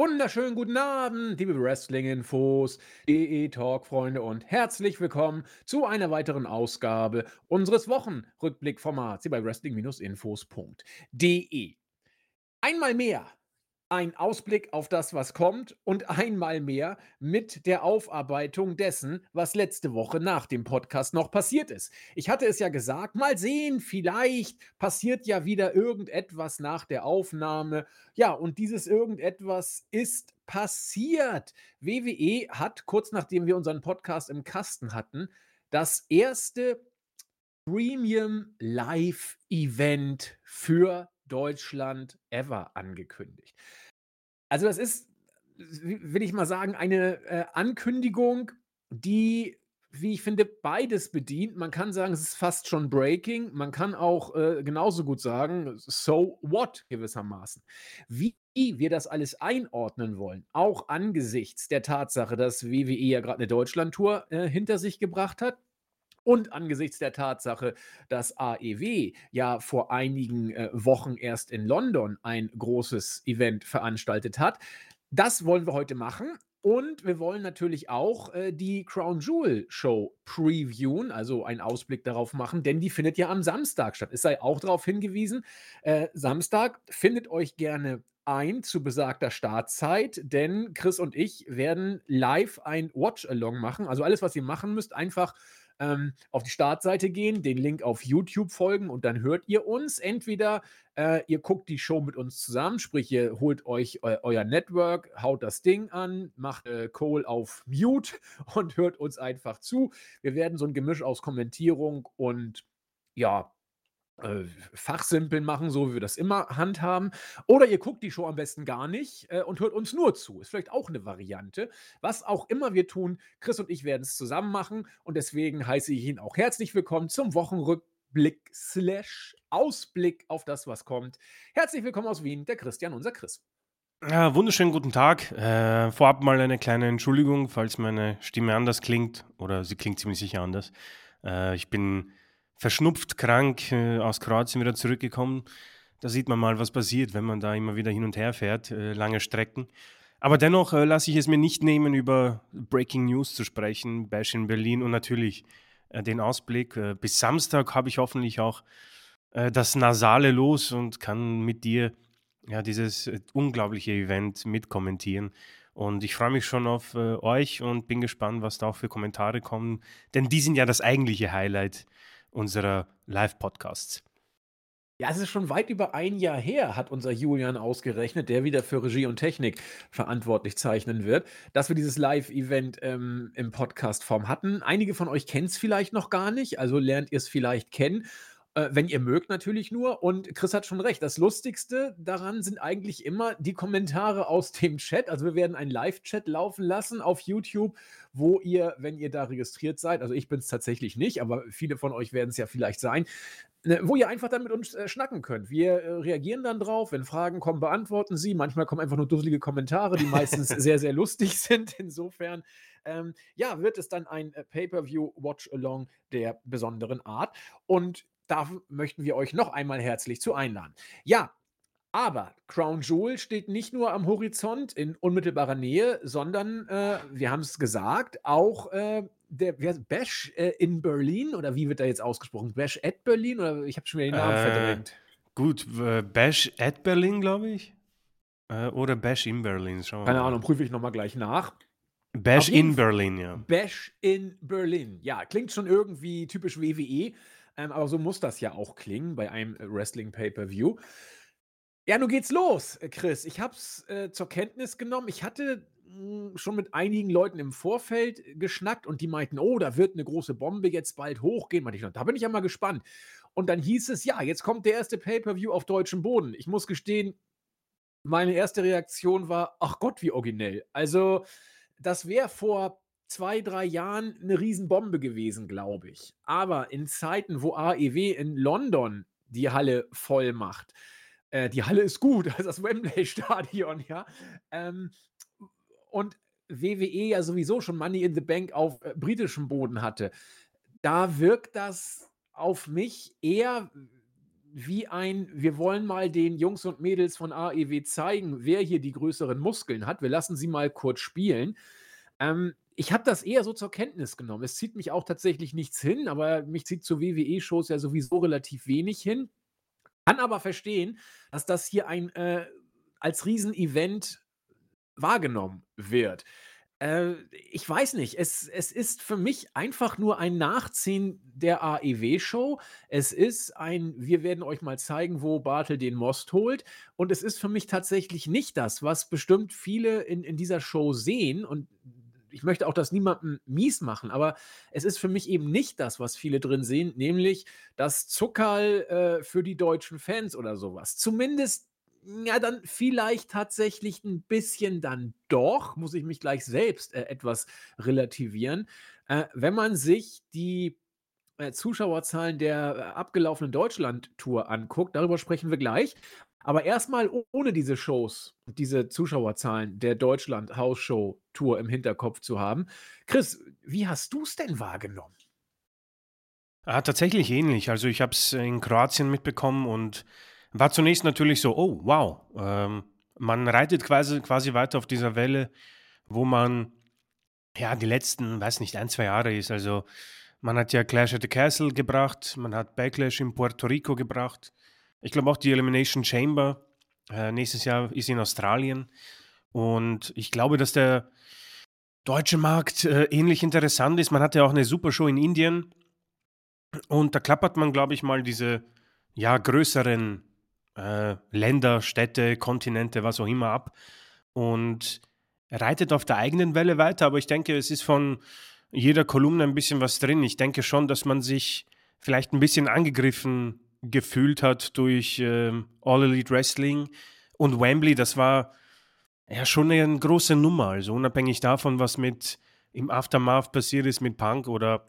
wunderschönen guten Abend, liebe Wrestling-Infos, EE-Talk-Freunde und herzlich willkommen zu einer weiteren Ausgabe unseres Wochenrückblickformats hier bei Wrestling-Infos.de. Einmal mehr ein Ausblick auf das, was kommt und einmal mehr mit der Aufarbeitung dessen, was letzte Woche nach dem Podcast noch passiert ist. Ich hatte es ja gesagt, mal sehen, vielleicht passiert ja wieder irgendetwas nach der Aufnahme. Ja, und dieses irgendetwas ist passiert. WWE hat kurz nachdem wir unseren Podcast im Kasten hatten, das erste Premium Live Event für Deutschland ever angekündigt. Also das ist, will ich mal sagen, eine äh, Ankündigung, die, wie ich finde, beides bedient. Man kann sagen, es ist fast schon Breaking. Man kann auch äh, genauso gut sagen, so what gewissermaßen. Wie wir das alles einordnen wollen, auch angesichts der Tatsache, dass WWE ja gerade eine Deutschlandtour äh, hinter sich gebracht hat, und angesichts der Tatsache, dass AEW ja vor einigen äh, Wochen erst in London ein großes Event veranstaltet hat. Das wollen wir heute machen. Und wir wollen natürlich auch äh, die Crown Jewel Show previewen, also einen Ausblick darauf machen, denn die findet ja am Samstag statt. Es sei auch darauf hingewiesen, äh, Samstag findet euch gerne ein zu besagter Startzeit, denn Chris und ich werden live ein Watch-Along machen. Also alles, was ihr machen müsst, einfach ähm, auf die Startseite gehen, den Link auf YouTube folgen und dann hört ihr uns. Entweder äh, ihr guckt die Show mit uns zusammen, sprich, ihr holt euch eu euer Network, haut das Ding an, macht äh, Cole auf Mute und hört uns einfach zu. Wir werden so ein Gemisch aus Kommentierung und ja, äh, Fachsimpeln machen, so wie wir das immer handhaben. Oder ihr guckt die Show am besten gar nicht äh, und hört uns nur zu. Ist vielleicht auch eine Variante. Was auch immer wir tun, Chris und ich werden es zusammen machen und deswegen heiße ich ihn auch herzlich willkommen zum Wochenrückblick slash Ausblick auf das, was kommt. Herzlich willkommen aus Wien, der Christian, unser Chris. Ja, wunderschönen guten Tag. Äh, vorab mal eine kleine Entschuldigung, falls meine Stimme anders klingt oder sie klingt ziemlich sicher anders. Äh, ich bin verschnupft, krank äh, aus Kroatien wieder zurückgekommen. Da sieht man mal, was passiert, wenn man da immer wieder hin und her fährt, äh, lange Strecken. Aber dennoch äh, lasse ich es mir nicht nehmen, über Breaking News zu sprechen, Bash in Berlin und natürlich den Ausblick. Bis Samstag habe ich hoffentlich auch das Nasale los und kann mit dir ja, dieses unglaubliche Event mitkommentieren. Und ich freue mich schon auf euch und bin gespannt, was da auch für Kommentare kommen. Denn die sind ja das eigentliche Highlight unserer Live-Podcasts. Ja, es ist schon weit über ein Jahr her, hat unser Julian ausgerechnet, der wieder für Regie und Technik verantwortlich zeichnen wird, dass wir dieses Live-Event ähm, im Podcast-Form hatten. Einige von euch kennen es vielleicht noch gar nicht, also lernt ihr es vielleicht kennen. Äh, wenn ihr mögt natürlich nur. Und Chris hat schon recht. Das Lustigste daran sind eigentlich immer die Kommentare aus dem Chat. Also wir werden einen Live-Chat laufen lassen auf YouTube, wo ihr, wenn ihr da registriert seid, also ich bin es tatsächlich nicht, aber viele von euch werden es ja vielleicht sein, ne, wo ihr einfach dann mit uns äh, schnacken könnt. Wir äh, reagieren dann drauf. Wenn Fragen kommen, beantworten sie. Manchmal kommen einfach nur dusselige Kommentare, die meistens sehr, sehr lustig sind. Insofern, ähm, ja, wird es dann ein äh, Pay-per-view-Watch-along der besonderen Art. Und da möchten wir euch noch einmal herzlich zu einladen. Ja, aber Crown Jewel steht nicht nur am Horizont in unmittelbarer Nähe, sondern äh, wir haben es gesagt, auch äh, der Bash äh, in Berlin oder wie wird da jetzt ausgesprochen? Bash at Berlin oder ich habe schon wieder den Namen äh, verdrängt. Gut, Bash at Berlin, glaube ich. Äh, oder Bash in Berlin. Schauen Keine Ahnung, prüfe ich nochmal gleich nach. Bash in Berlin, ja. Bash in Berlin. Ja, klingt schon irgendwie typisch WWE. Ähm, aber so muss das ja auch klingen bei einem äh, Wrestling-Pay-Per-View. Ja, nun geht's los, äh, Chris. Ich habe es äh, zur Kenntnis genommen. Ich hatte hm, schon mit einigen Leuten im Vorfeld geschnackt und die meinten, oh, da wird eine große Bombe jetzt bald hochgehen. Ich, da bin ich ja mal gespannt. Und dann hieß es, ja, jetzt kommt der erste Pay-Per-View auf deutschem Boden. Ich muss gestehen, meine erste Reaktion war, ach Gott, wie originell. Also, das wäre vor zwei, drei Jahren eine Riesenbombe gewesen, glaube ich. Aber in Zeiten, wo AEW in London die Halle voll macht, äh, die Halle ist gut, also das Wembley-Stadion, ja. Ähm, und WWE ja sowieso schon Money in the Bank auf äh, britischem Boden hatte, da wirkt das auf mich eher wie ein, wir wollen mal den Jungs und Mädels von AEW zeigen, wer hier die größeren Muskeln hat. Wir lassen sie mal kurz spielen. Ähm, ich habe das eher so zur Kenntnis genommen. Es zieht mich auch tatsächlich nichts hin, aber mich zieht zu WWE-Shows ja sowieso relativ wenig hin. Kann aber verstehen, dass das hier ein äh, als Riesenevent wahrgenommen wird. Äh, ich weiß nicht, es, es ist für mich einfach nur ein Nachziehen der AEW-Show. Es ist ein, wir werden euch mal zeigen, wo Bartel den Most holt. Und es ist für mich tatsächlich nicht das, was bestimmt viele in, in dieser Show sehen. Und ich möchte auch das niemandem mies machen, aber es ist für mich eben nicht das, was viele drin sehen, nämlich das Zuckerl äh, für die deutschen Fans oder sowas. Zumindest ja, dann vielleicht tatsächlich ein bisschen dann doch, muss ich mich gleich selbst äh, etwas relativieren. Äh, wenn man sich die äh, Zuschauerzahlen der äh, abgelaufenen Deutschland-Tour anguckt, darüber sprechen wir gleich. Aber erstmal ohne diese Shows, diese Zuschauerzahlen der Deutschland-Hausshow-Tour im Hinterkopf zu haben. Chris, wie hast du es denn wahrgenommen? Ah, tatsächlich ähnlich. Also ich habe es in Kroatien mitbekommen und war zunächst natürlich so, oh, wow. Ähm, man reitet quasi, quasi weiter auf dieser Welle, wo man ja die letzten, weiß nicht, ein, zwei Jahre ist. Also man hat ja Clash at the Castle gebracht, man hat Backlash in Puerto Rico gebracht. Ich glaube auch die Elimination Chamber äh, nächstes Jahr ist in Australien. Und ich glaube, dass der deutsche Markt äh, ähnlich interessant ist. Man hatte ja auch eine super Show in Indien. Und da klappert man, glaube ich, mal diese ja, größeren äh, Länder, Städte, Kontinente, was auch immer ab und reitet auf der eigenen Welle weiter. Aber ich denke, es ist von jeder Kolumne ein bisschen was drin. Ich denke schon, dass man sich vielleicht ein bisschen angegriffen gefühlt hat durch äh, All Elite Wrestling und Wembley. Das war ja schon eine große Nummer. Also unabhängig davon, was mit im Aftermath passiert ist mit Punk oder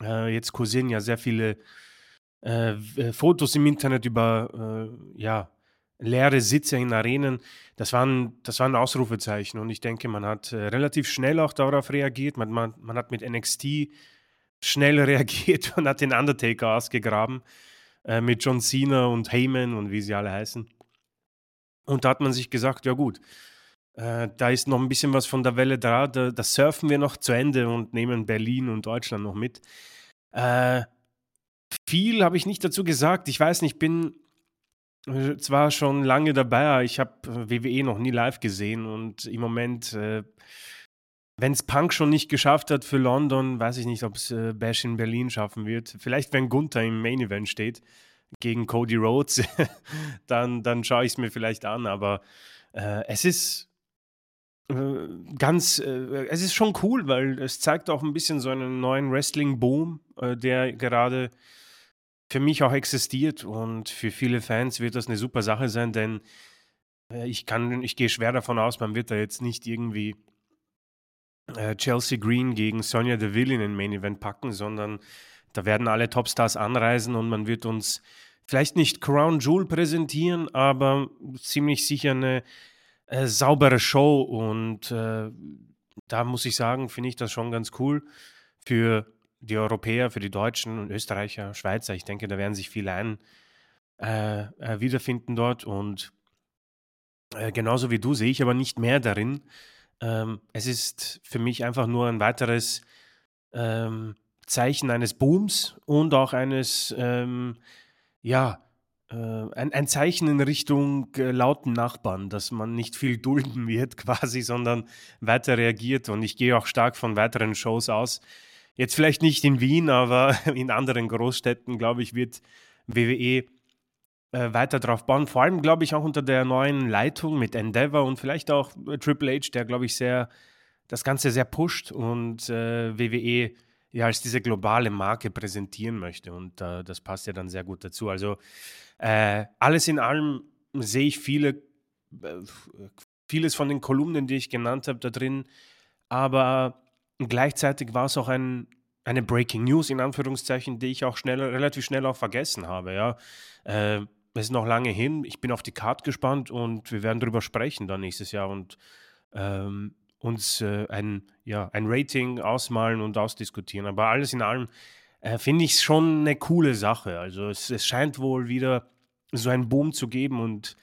äh, jetzt kursieren ja sehr viele äh, äh, Fotos im Internet über äh, ja, leere Sitze in Arenen. Das waren, das waren Ausrufezeichen und ich denke, man hat äh, relativ schnell auch darauf reagiert. Man, man, man hat mit NXT schnell reagiert und hat den Undertaker ausgegraben äh, mit John Cena und Heyman und wie sie alle heißen. Und da hat man sich gesagt, ja gut, äh, da ist noch ein bisschen was von der Welle da, da, da surfen wir noch zu Ende und nehmen Berlin und Deutschland noch mit. Äh, viel habe ich nicht dazu gesagt. Ich weiß nicht, ich bin äh, zwar schon lange dabei, ich habe äh, WWE noch nie live gesehen und im Moment, äh, wenn es Punk schon nicht geschafft hat für London, weiß ich nicht, ob es äh, Bash in Berlin schaffen wird. Vielleicht, wenn Gunther im Main Event steht gegen Cody Rhodes, dann, dann schaue ich es mir vielleicht an, aber äh, es ist äh, ganz, es ist schon cool, weil es zeigt auch ein bisschen so einen neuen Wrestling-Boom, der gerade für mich auch existiert und für viele Fans wird das eine super Sache sein, denn äh, ich kann, ich gehe schwer davon aus, man wird da jetzt nicht irgendwie äh, Chelsea Green gegen Sonja Deville in den Main Event packen, sondern da werden alle Topstars anreisen und man wird uns vielleicht nicht Crown Jewel präsentieren, aber ziemlich sicher eine äh, saubere Show und äh, da muss ich sagen, finde ich das schon ganz cool für die Europäer, für die Deutschen und Österreicher, Schweizer, ich denke, da werden sich viele ein, äh, äh, wiederfinden dort. Und äh, genauso wie du sehe ich aber nicht mehr darin. Ähm, es ist für mich einfach nur ein weiteres ähm, Zeichen eines Booms und auch eines, ähm, ja, äh, ein, ein, Zeichen in Richtung äh, lauten Nachbarn, dass man nicht viel dulden wird quasi, sondern weiter reagiert. Und ich gehe auch stark von weiteren Shows aus Jetzt vielleicht nicht in Wien, aber in anderen Großstädten, glaube ich, wird WWE äh, weiter drauf bauen. Vor allem, glaube ich, auch unter der neuen Leitung mit Endeavor und vielleicht auch äh, Triple H, der, glaube ich, sehr das Ganze sehr pusht und äh, WWE ja als diese globale Marke präsentieren möchte. Und äh, das passt ja dann sehr gut dazu. Also äh, alles in allem sehe ich viele, äh, vieles von den Kolumnen, die ich genannt habe, da drin. Aber gleichzeitig war es auch ein, eine Breaking News, in Anführungszeichen, die ich auch schnell, relativ schnell auch vergessen habe. Ja. Es ist noch lange hin. Ich bin auf die Card gespannt und wir werden darüber sprechen dann nächstes Jahr und ähm, uns äh, ein, ja, ein Rating ausmalen und ausdiskutieren. Aber alles in allem äh, finde ich schon eine coole Sache. Also es, es scheint wohl wieder so einen Boom zu geben und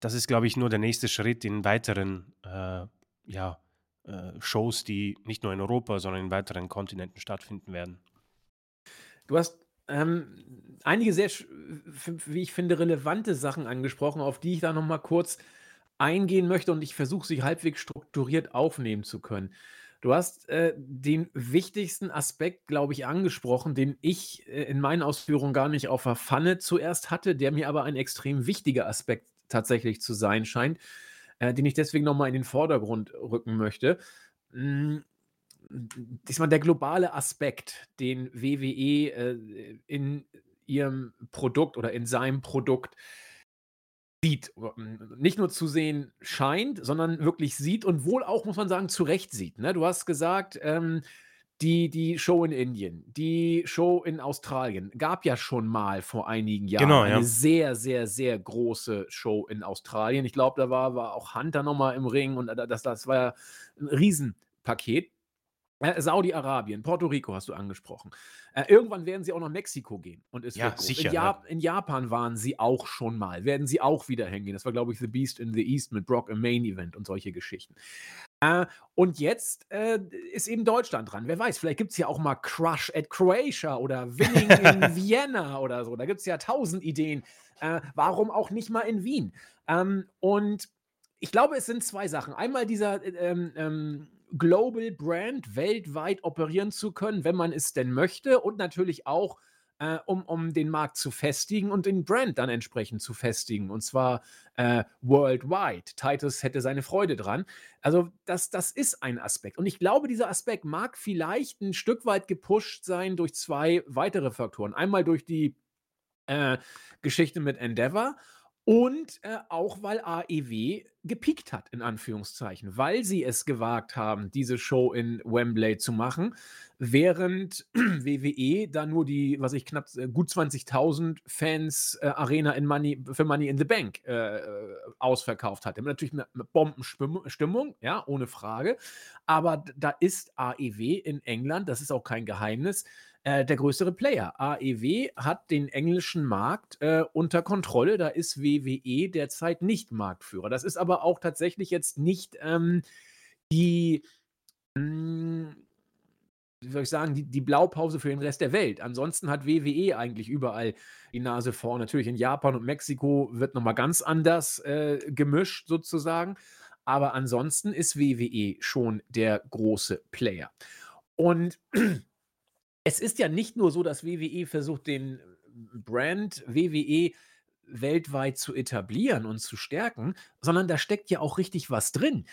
das ist, glaube ich, nur der nächste Schritt in weiteren äh, ja, äh, Shows, die nicht nur in Europa, sondern in weiteren Kontinenten stattfinden werden. Du hast ähm, einige sehr, wie ich finde, relevante Sachen angesprochen, auf die ich da noch mal kurz eingehen möchte und ich versuche, sie halbwegs strukturiert aufnehmen zu können. Du hast äh, den wichtigsten Aspekt, glaube ich, angesprochen, den ich äh, in meinen Ausführungen gar nicht auf der Pfanne zuerst hatte, der mir aber ein extrem wichtiger Aspekt tatsächlich zu sein scheint, äh, den ich deswegen nochmal in den Vordergrund rücken möchte. Diesmal der globale Aspekt, den WWE äh, in ihrem Produkt oder in seinem Produkt sieht, nicht nur zu sehen scheint, sondern wirklich sieht und wohl auch, muss man sagen, zu Recht sieht. Ne? Du hast gesagt, ähm, die, die Show in Indien, die Show in Australien, gab ja schon mal vor einigen Jahren Genau, eine ja. sehr, sehr, sehr große Show in Australien. Ich glaube, da war, war auch Hunter nochmal im Ring und das, das war ja ein Riesenpaket. Äh, Saudi-Arabien, Puerto Rico hast du angesprochen. Äh, irgendwann werden sie auch nach Mexiko gehen und es Ja, sicher, In, ja in Japan waren sie auch schon mal, werden sie auch wieder hingehen. Das war, glaube ich, The Beast in the East mit Brock im Main Event und solche Geschichten. Äh, und jetzt äh, ist eben Deutschland dran. Wer weiß, vielleicht gibt es ja auch mal Crush at Croatia oder Winning in Vienna oder so. Da gibt es ja tausend Ideen. Äh, warum auch nicht mal in Wien? Ähm, und ich glaube, es sind zwei Sachen. Einmal dieser ähm, ähm, Global Brand weltweit operieren zu können, wenn man es denn möchte und natürlich auch, äh, um, um den Markt zu festigen und den Brand dann entsprechend zu festigen und zwar äh, worldwide. Titus hätte seine Freude dran. Also das, das ist ein Aspekt und ich glaube, dieser Aspekt mag vielleicht ein Stück weit gepusht sein durch zwei weitere Faktoren. Einmal durch die äh, Geschichte mit Endeavor und äh, auch, weil AEW gepiekt hat, in Anführungszeichen, weil sie es gewagt haben, diese Show in Wembley zu machen, während WWE da nur die, was ich knapp äh, gut 20.000 Fans äh, Arena in Money, für Money in the Bank äh, äh ausverkauft hatte. Natürlich eine Bombenstimmung, ja, ohne Frage. Aber da ist AEW in England, das ist auch kein Geheimnis, äh, der größere Player. AEW hat den englischen Markt äh, unter Kontrolle. Da ist WWE derzeit nicht Marktführer. Das ist aber auch tatsächlich jetzt nicht ähm, die, mh, hm, wie soll ich sagen, die, die Blaupause für den Rest der Welt. Ansonsten hat WWE eigentlich überall die Nase vorn. Natürlich in Japan und Mexiko wird nochmal ganz anders äh, gemischt sozusagen. Aber ansonsten ist WWE schon der große Player. Und es ist ja nicht nur so, dass WWE versucht, den Brand WWE weltweit zu etablieren und zu stärken, sondern da steckt ja auch richtig was drin.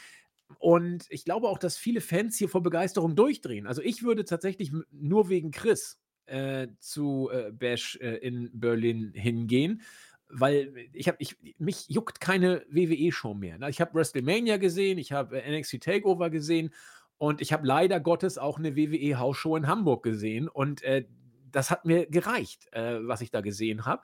Und ich glaube auch, dass viele Fans hier vor Begeisterung durchdrehen. Also ich würde tatsächlich nur wegen Chris äh, zu äh, Bash äh, in Berlin hingehen, weil ich habe, ich, mich juckt keine WWE-Show mehr. Ne? Ich habe WrestleMania gesehen, ich habe äh, NXT Takeover gesehen und ich habe leider Gottes auch eine WWE-Hausshow in Hamburg gesehen und äh, das hat mir gereicht, äh, was ich da gesehen habe.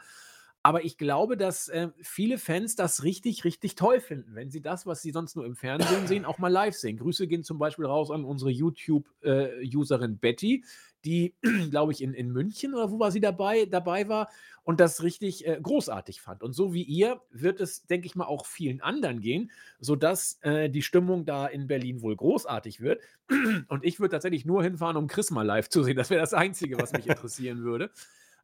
Aber ich glaube, dass äh, viele Fans das richtig, richtig toll finden, wenn sie das, was sie sonst nur im Fernsehen sehen, auch mal live sehen. Grüße gehen zum Beispiel raus an unsere YouTube-Userin äh, Betty, die, glaube ich, in, in München oder wo war sie dabei, dabei war und das richtig äh, großartig fand. Und so wie ihr wird es, denke ich mal, auch vielen anderen gehen, sodass äh, die Stimmung da in Berlin wohl großartig wird. Und ich würde tatsächlich nur hinfahren, um Chris mal live zu sehen. Das wäre das Einzige, was mich interessieren würde.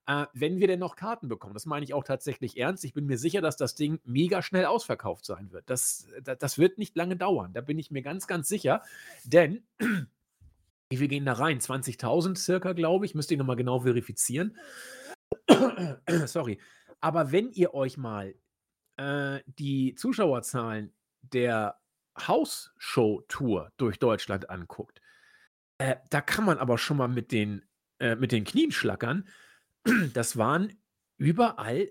Äh, wenn wir denn noch Karten bekommen, das meine ich auch tatsächlich ernst. Ich bin mir sicher, dass das Ding mega schnell ausverkauft sein wird. Das, das, das wird nicht lange dauern. Da bin ich mir ganz, ganz sicher. Denn wie viel gehen da rein? 20.000 circa, glaube ich. Müsste ich nochmal genau verifizieren. Sorry. Aber wenn ihr euch mal äh, die Zuschauerzahlen der Hausshow-Tour durch Deutschland anguckt, äh, da kann man aber schon mal mit den, äh, mit den Knien schlackern. Das waren überall,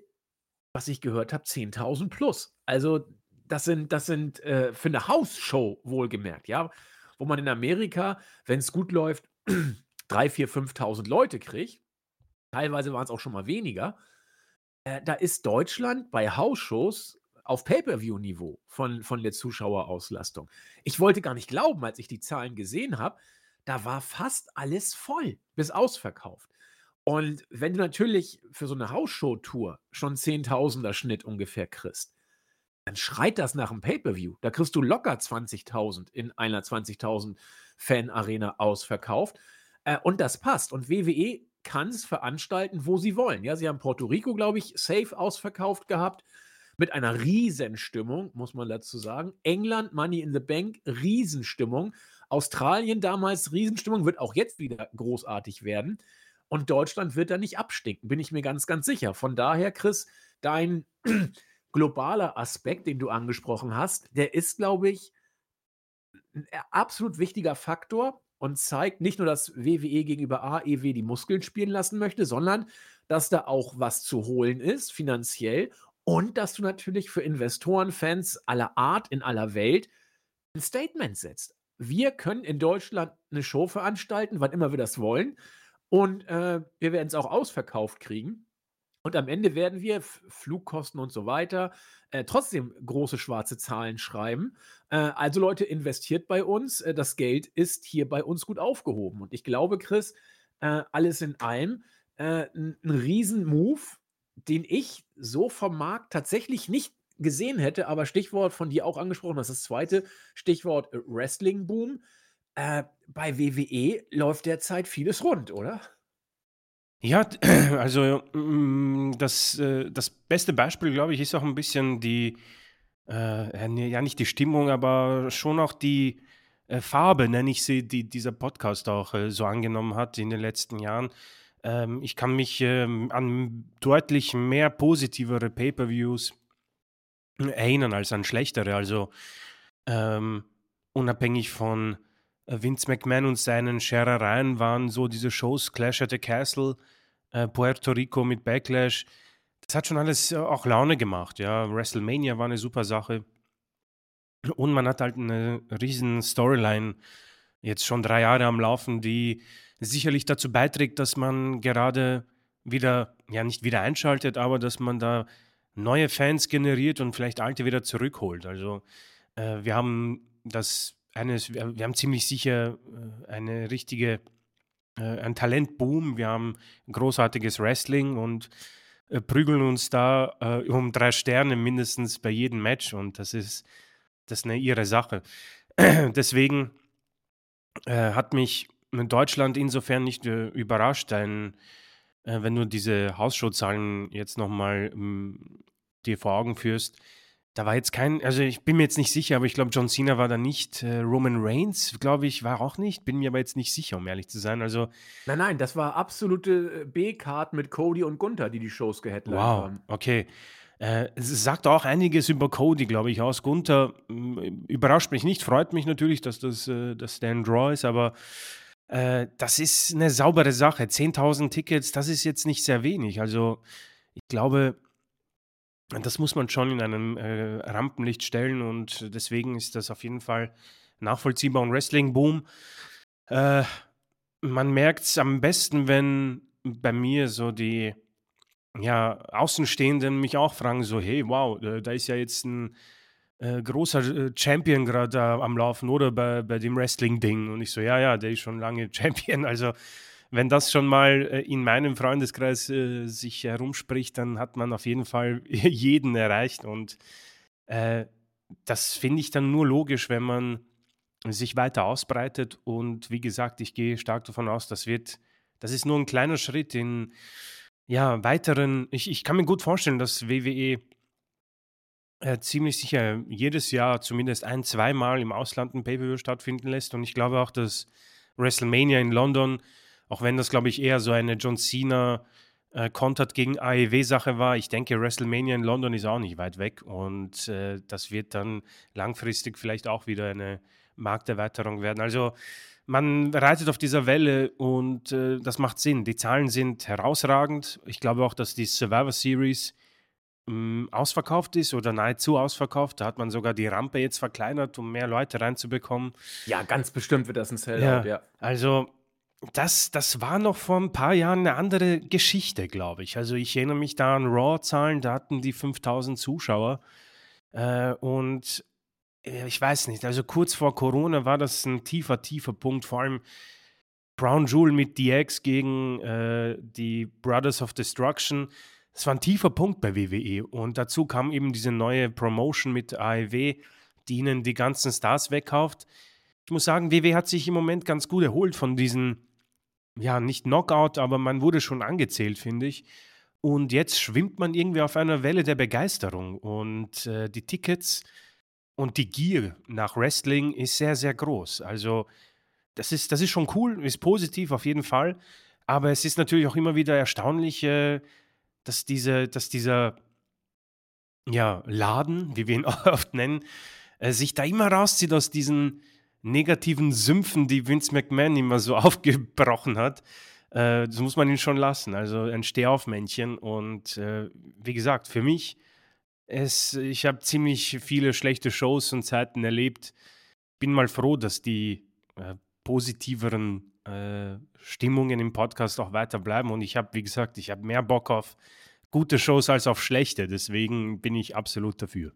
was ich gehört habe, 10.000 plus. Also das sind, das sind äh, für eine Hausshow wohlgemerkt, ja, wo man in Amerika, wenn es gut läuft, 3, 4, 5.000 Leute kriegt. Teilweise waren es auch schon mal weniger. Äh, da ist Deutschland bei Hausshows auf Pay-per-view-Niveau von, von der Zuschauerauslastung. Ich wollte gar nicht glauben, als ich die Zahlen gesehen habe, da war fast alles voll, bis ausverkauft. Und wenn du natürlich für so eine Hausshow-Tour schon Zehntausender Schnitt ungefähr kriegst, dann schreit das nach 'm Pay-per-View. Da kriegst du locker 20.000 in einer 20.000 Fan-Arena ausverkauft, äh, und das passt. Und WWE kann's veranstalten, wo sie wollen. Ja, sie haben Puerto Rico, glaube ich, safe ausverkauft gehabt mit einer Riesenstimmung, muss man dazu sagen. England, Money in the Bank, Riesenstimmung. Australien damals Riesenstimmung, wird auch jetzt wieder großartig werden. Und Deutschland wird da nicht abstinken, bin ich mir ganz, ganz sicher. Von daher, Chris, dein globaler Aspekt, den du angesprochen hast, der ist, glaube ich, ein äh, absolut wichtiger Faktor und zeigt nicht nur, dass WWE gegenüber AEW die Muskeln spielen lassen möchte, sondern dass da auch was zu holen ist, finanziell und dass du natürlich für Investoren, Fans aller Art in aller Welt ein Statement setzt. Wir können in Deutschland eine Show veranstalten, wann immer wir das wollen und, äh, wir werden es auch ausverkauft kriegen. Und am Ende werden wir Flugkosten und so weiter, äh, trotzdem große schwarze Zahlen schreiben. Äh, also Leute, investiert bei uns. Äh, das Geld ist hier bei uns gut aufgehoben. Und ich glaube, Chris, äh, alles in allem, äh, 'n 'n Riesen-Move den ich so vom Markt tatsächlich nicht gesehen hätte, aber Stichwort von dir auch angesprochen, das ist das zweite Stichwort äh, Wrestling-Boom. Äh, bei WWE läuft derzeit vieles rund, oder? Ja, also mm, das, äh, das beste Beispiel, glaube ich, ist auch ein bisschen die, äh, ja nicht die Stimmung, aber schon auch die äh, Farbe, nenne ich sie, die dieser Podcast auch äh, so angenommen hat in den letzten Jahren. Ähm, ich kann mich ähm, an deutlich mehr positivere Pay-per-Views erinnern als an schlechtere. Also ähm, unabhängig von Vince McMahon und seinen Scherereien waren so diese Shows Clash at the Castle, äh, Puerto Rico mit Backlash. Das hat schon alles äh, auch Laune gemacht. Ja, WrestleMania war eine super Sache. Und man hat halt eine riesen Storyline jetzt schon drei Jahre am Laufen, die sicherlich dazu beiträgt, dass man gerade wieder, ja nicht wieder einschaltet, aber dass man da neue Fans generiert und vielleicht alte wieder zurückholt. Also äh, wir haben das eines, wir, haben ziemlich sicher äh, eine richtige, äh, ein Talentboom, wir haben großartiges Wrestling und äh, prügeln uns da äh, um drei Sterne mindestens bei jedem Match und das ist, das ist eine ihre Sache. Deswegen äh, hat mich Deutschland insofern nicht äh, überrascht, denn wenn du diese Hausshow-Zahlen jetzt nochmal ähm, dir vor Augen führst, da war jetzt kein, also ich bin mir jetzt nicht sicher, aber ich glaube, John Cena war da nicht. Äh, Roman Reigns, glaube ich, war auch nicht. Bin mir aber jetzt nicht sicher, um ehrlich zu sein. Also, nein, nein, das war absolute äh, B-Card mit Cody und Gunther, die die Shows geheadlined wow, haben. Okay. Äh, es sagt auch einiges über Cody, glaube ich, aus. Gunther überrascht mich nicht, freut mich natürlich, dass das äh, dass ein Draw ist, aber äh, das ist eine saubere Sache. 10.000 Tickets, das ist jetzt nicht sehr wenig. Also ich glaube, das muss man schon in einem äh, Rampenlicht stellen und deswegen ist das auf jeden Fall nachvollziehbar. Und Wrestling-Boom, äh, man merkt es am besten, wenn bei mir so die ja, Außenstehenden mich auch fragen, so, hey, wow, da ist ja jetzt ein äh, großer äh, Champion gerade am Laufen oder bei, bei dem Wrestling-Ding. Und ich so, ja, ja, der ist schon lange Champion. Also, wenn das schon mal äh, in meinem Freundeskreis äh, sich herumspricht, dann hat man auf jeden Fall jeden erreicht. Und äh, das finde ich dann nur logisch, wenn man sich weiter ausbreitet. Und wie gesagt, ich gehe stark davon aus, das wird, das ist nur ein kleiner Schritt in ja, weiteren. Ich, ich kann mir gut vorstellen, dass WWE äh, ziemlich sicher jedes Jahr zumindest ein, zweimal im Ausland ein Pay-Per-View stattfinden lässt. Und ich glaube auch, dass WrestleMania in London, auch wenn das, glaube ich, eher so eine John Cena äh, Kontert gegen AEW-Sache war, ich denke, WrestleMania in London ist auch nicht weit weg. Und äh, das wird dann langfristig vielleicht auch wieder eine Markterweiterung werden. Also man reitet auf dieser Welle und äh, das macht Sinn. Die Zahlen sind herausragend. Ich glaube auch, dass die Survivor Series hm, ausverkauft ist oder nahezu ausverkauft. Da hat man sogar die Rampe jetzt verkleinert, um mehr Leute reinzubekommen. Ja, ganz bestimmt wird das ein Sellout, ja. ja. Also, das, das war noch vor ein paar Jahren eine andere Geschichte, glaube ich. Also, ich erinnere mich da an Raw-Zahlen, da hatten die 5000 Zuschauer. Äh, und äh, ich weiß nicht, also kurz vor Corona war das ein tiefer, tiefer Punkt. Vor allem Brown Jewel mit DX gegen äh, die Brothers of Destruction. Das war ein tiefer Punkt bei WWE. Und dazu kam eben diese neue Promotion mit AEW, die ihnen die ganzen Stars wegkauft. Ich muss sagen, WWE hat sich im Moment ganz gut erholt von diesen, ja, nicht Knockout, aber man wurde schon angezählt, finde ich. Und jetzt schwimmt man irgendwie auf einer Welle der Begeisterung. Und äh, die Tickets und die Gier nach Wrestling ist sehr, sehr groß. Also das ist, das ist schon cool, ist positiv auf jeden Fall. Aber es ist natürlich auch immer wieder erstaunlich, äh, dass, diese, dass dieser ja, Laden, wie wir ihn oft nennen, äh, sich da immer rauszieht aus diesen negativen Sümpfen, die Vince McMahon immer so aufgebrochen hat. Äh, das muss man ihn schon lassen. Also ein Stehaufmännchen. Und äh, wie gesagt, für mich es, ich habe ziemlich viele schlechte Shows und Zeiten erlebt. Bin mal froh, dass die äh, positiveren äh, Stimmungen im Podcast auch weiter bleiben. Und ich habe, wie gesagt, ich habe mehr Bock auf gute Shows als auf schlechte. Deswegen bin ich absolut dafür.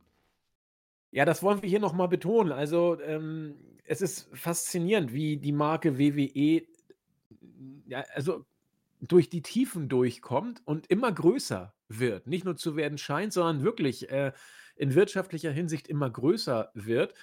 Ja, das wollen wir hier nochmal betonen. Also, ähm, es ist faszinierend, wie die Marke WWE ja, also durch die Tiefen durchkommt und immer größer wird. Nicht nur zu werden scheint, sondern wirklich äh, in wirtschaftlicher Hinsicht immer größer wird.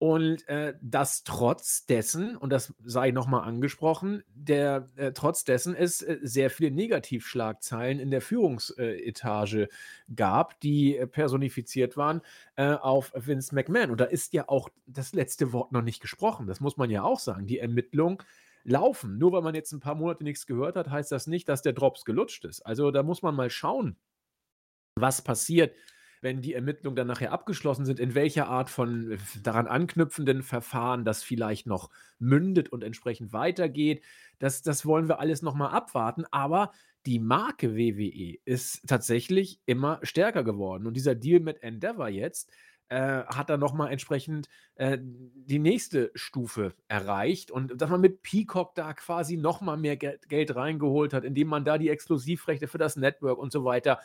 Und äh, das trotz dessen, und das sei nochmal angesprochen, der äh, trotz dessen es äh, sehr viele Negativschlagzeilen in der Führungsetage gab, die äh, personifiziert waren äh, auf Vince McMahon. Und da ist ja auch das letzte Wort noch nicht gesprochen. Das muss man ja auch sagen. Die Ermittlung laufen. Nur weil man jetzt ein paar Monate nichts gehört hat, heißt das nicht, dass der Drops gelutscht ist. Also da muss man mal schauen, was passiert, wenn die Ermittlungen dann nachher abgeschlossen sind, in welcher Art von äh, daran anknüpfenden Verfahren das vielleicht noch mündet und entsprechend weitergeht. Das, das wollen wir alles nochmal abwarten. Aber die Marke WWE ist tatsächlich immer stärker geworden. Und dieser Deal mit Endeavor jetzt, äh, hat er nochmal entsprechend äh, die nächste Stufe erreicht und dass man mit Peacock da quasi nochmal mehr Geld, Geld reingeholt hat, indem man da die Exklusivrechte für das Network und so weiter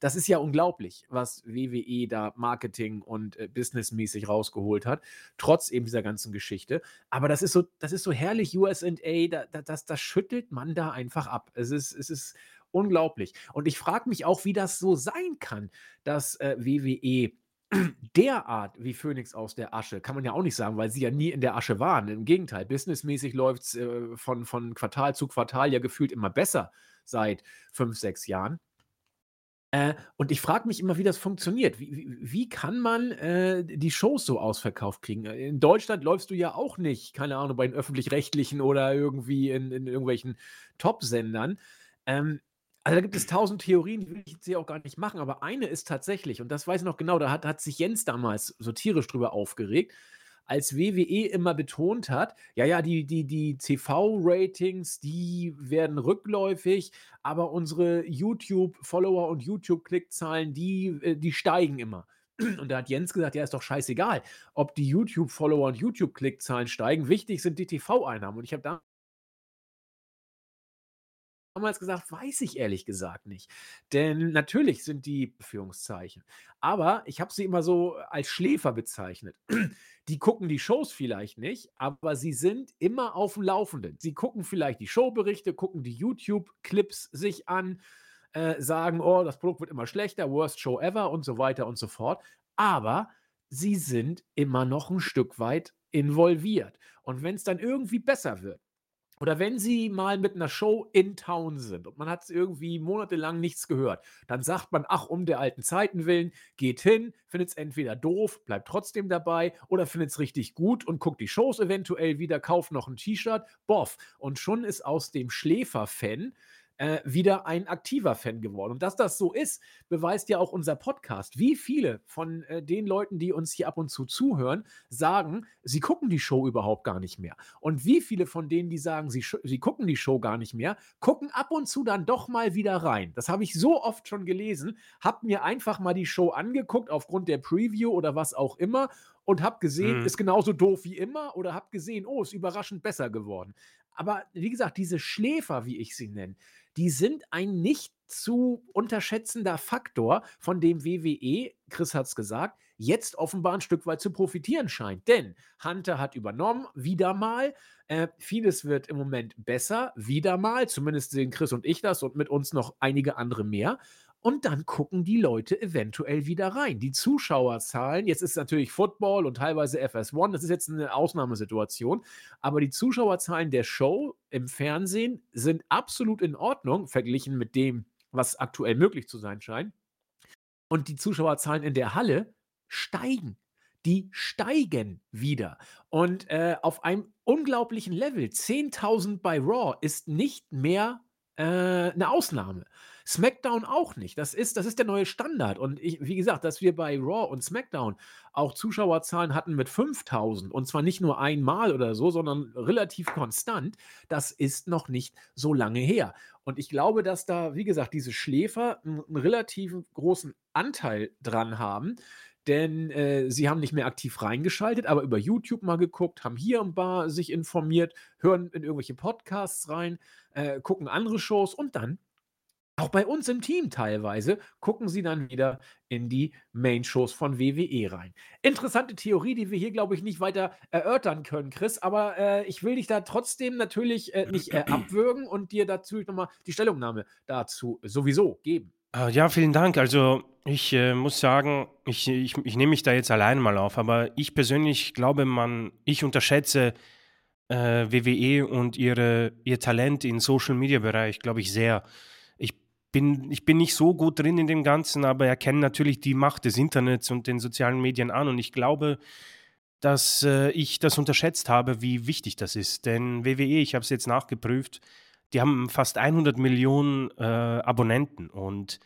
das ist ja unglaublich, was WWE da Marketing und äh, businessmäßig rausgeholt hat, trotz eben dieser ganzen Geschichte. Aber das ist so, das ist so herrlich USA, da, da, das, das schüttelt man da einfach ab. Es ist, es ist unglaublich. Und ich frage mich auch, wie das so sein kann, dass äh, WWE derart wie Phoenix aus der Asche, kann man ja auch nicht sagen, weil sie ja nie in der Asche waren. Im Gegenteil, businessmäßig läuft es äh, von, von Quartal zu Quartal ja gefühlt immer besser seit fünf, sechs Jahren. Äh, und ich frage mich immer, wie das funktioniert. Wie, wie, wie kann man äh, die Shows so ausverkauft kriegen? In Deutschland läufst du ja auch nicht, keine Ahnung, bei den öffentlich-rechtlichen oder irgendwie in, in irgendwelchen Top-Sendern. Ähm, also da gibt es tausend Theorien, die will ich jetzt hier auch gar nicht machen, aber eine ist tatsächlich, und das weiß ich noch genau, da hat, hat sich Jens damals so tierisch drüber aufgeregt, als WWE immer betont hat, ja, ja, die, die, die TV-Ratings, die werden rückläufig, aber unsere YouTube-Follower und YouTube-Klickzahlen, die, äh, die steigen immer. Und da hat Jens gesagt, ja, ist doch scheißegal, ob die YouTube-Follower und YouTube-Klickzahlen steigen. Wichtig sind die TV-Einnahmen. Und ich habe da damals gesagt, weiß ich ehrlich gesagt nicht. Denn natürlich sind die Führungszeichen. Aber ich habe sie immer so als Schläfer bezeichnet. Die gucken die Shows vielleicht nicht, aber sie sind immer auf dem Laufenden. Sie gucken vielleicht die Showberichte, gucken die YouTube-Clips sich an, äh, sagen, oh, das Produkt wird immer schlechter, worst Show ever und so weiter und so fort. Aber sie sind immer noch ein Stück weit involviert. Und wenn es dann irgendwie besser wird, oder wenn sie mal mit einer Show in Town sind und man hat irgendwie monatelang nichts gehört, dann sagt man, ach, um der alten Zeiten willen, geht hin, findet es entweder doof, bleibt trotzdem dabei oder findet es richtig gut und guckt die Shows eventuell wieder, kauft noch ein T-Shirt, boff. Und schon ist aus dem Schläfer-Fan äh, wieder ein aktiver Fan geworden. Und dass das so ist, beweist ja auch unser Podcast. Wie viele von äh, den Leuten, die uns hier ab und zu zuhören, sagen, sie gucken die Show überhaupt gar nicht mehr. Und wie viele von denen, die sagen, sie, sie gucken die Show gar nicht mehr, gucken ab und zu dann doch mal wieder rein. Das habe ich so oft schon gelesen, habe mir einfach mal die Show angeguckt aufgrund der Preview oder was auch immer und habe gesehen, mhm. ist genauso doof wie immer oder habe gesehen, oh, ist überraschend besser geworden. Aber wie gesagt, diese Schläfer, wie ich sie nenne, die sind ein nicht zu unterschätzender Faktor, von dem WWE, Chris hat es gesagt, jetzt offenbar ein Stück weit zu profitieren scheint. Denn Hunter hat übernommen, wieder mal. Äh, vieles wird im Moment besser, wieder mal. Zumindest sehen Chris und ich das und mit uns noch einige andere mehr. Und dann gucken die Leute eventuell wieder rein. Die Zuschauerzahlen, jetzt ist natürlich Football und teilweise FS1, das ist jetzt eine Ausnahmesituation, aber die Zuschauerzahlen der Show im Fernsehen sind absolut in Ordnung, verglichen mit dem, was aktuell möglich zu sein scheint. Und die Zuschauerzahlen in der Halle steigen. Die steigen wieder. Und äh, auf einem unglaublichen Level. 10.000 bei Raw ist nicht mehr äh, eine Ausnahme. SmackDown auch nicht. Das ist, das ist der neue Standard. Und ich, wie gesagt, dass wir bei Raw und SmackDown auch Zuschauerzahlen hatten mit 5000 und zwar nicht nur einmal oder so, sondern relativ konstant, das ist noch nicht so lange her. Und ich glaube, dass da, wie gesagt, diese Schläfer einen, einen relativ großen Anteil dran haben denn äh, sie haben nicht mehr aktiv reingeschaltet, aber über YouTube mal geguckt, haben hier ein paar sich informiert, hören in irgendwelche Podcasts rein, äh, gucken andere Shows und dann auch bei uns im Team teilweise gucken sie dann wieder in die Main-Shows von WWE rein. Interessante Theorie, die wir hier, glaube ich, nicht weiter erörtern können, Chris, aber äh, ich will dich da trotzdem natürlich äh, nicht äh, abwürgen und dir dazu nochmal die Stellungnahme dazu sowieso geben. Äh, ja, vielen Dank. Also ich äh, muss sagen, ich, ich, ich nehme mich da jetzt alleine mal auf, aber ich persönlich glaube, man, ich unterschätze äh, WWE und ihre, ihr Talent im Social-Media-Bereich, glaube ich, sehr bin, ich bin nicht so gut drin in dem Ganzen, aber erkenne natürlich die Macht des Internets und den sozialen Medien an. Und ich glaube, dass äh, ich das unterschätzt habe, wie wichtig das ist. Denn WWE, ich habe es jetzt nachgeprüft, die haben fast 100 Millionen äh, Abonnenten. Und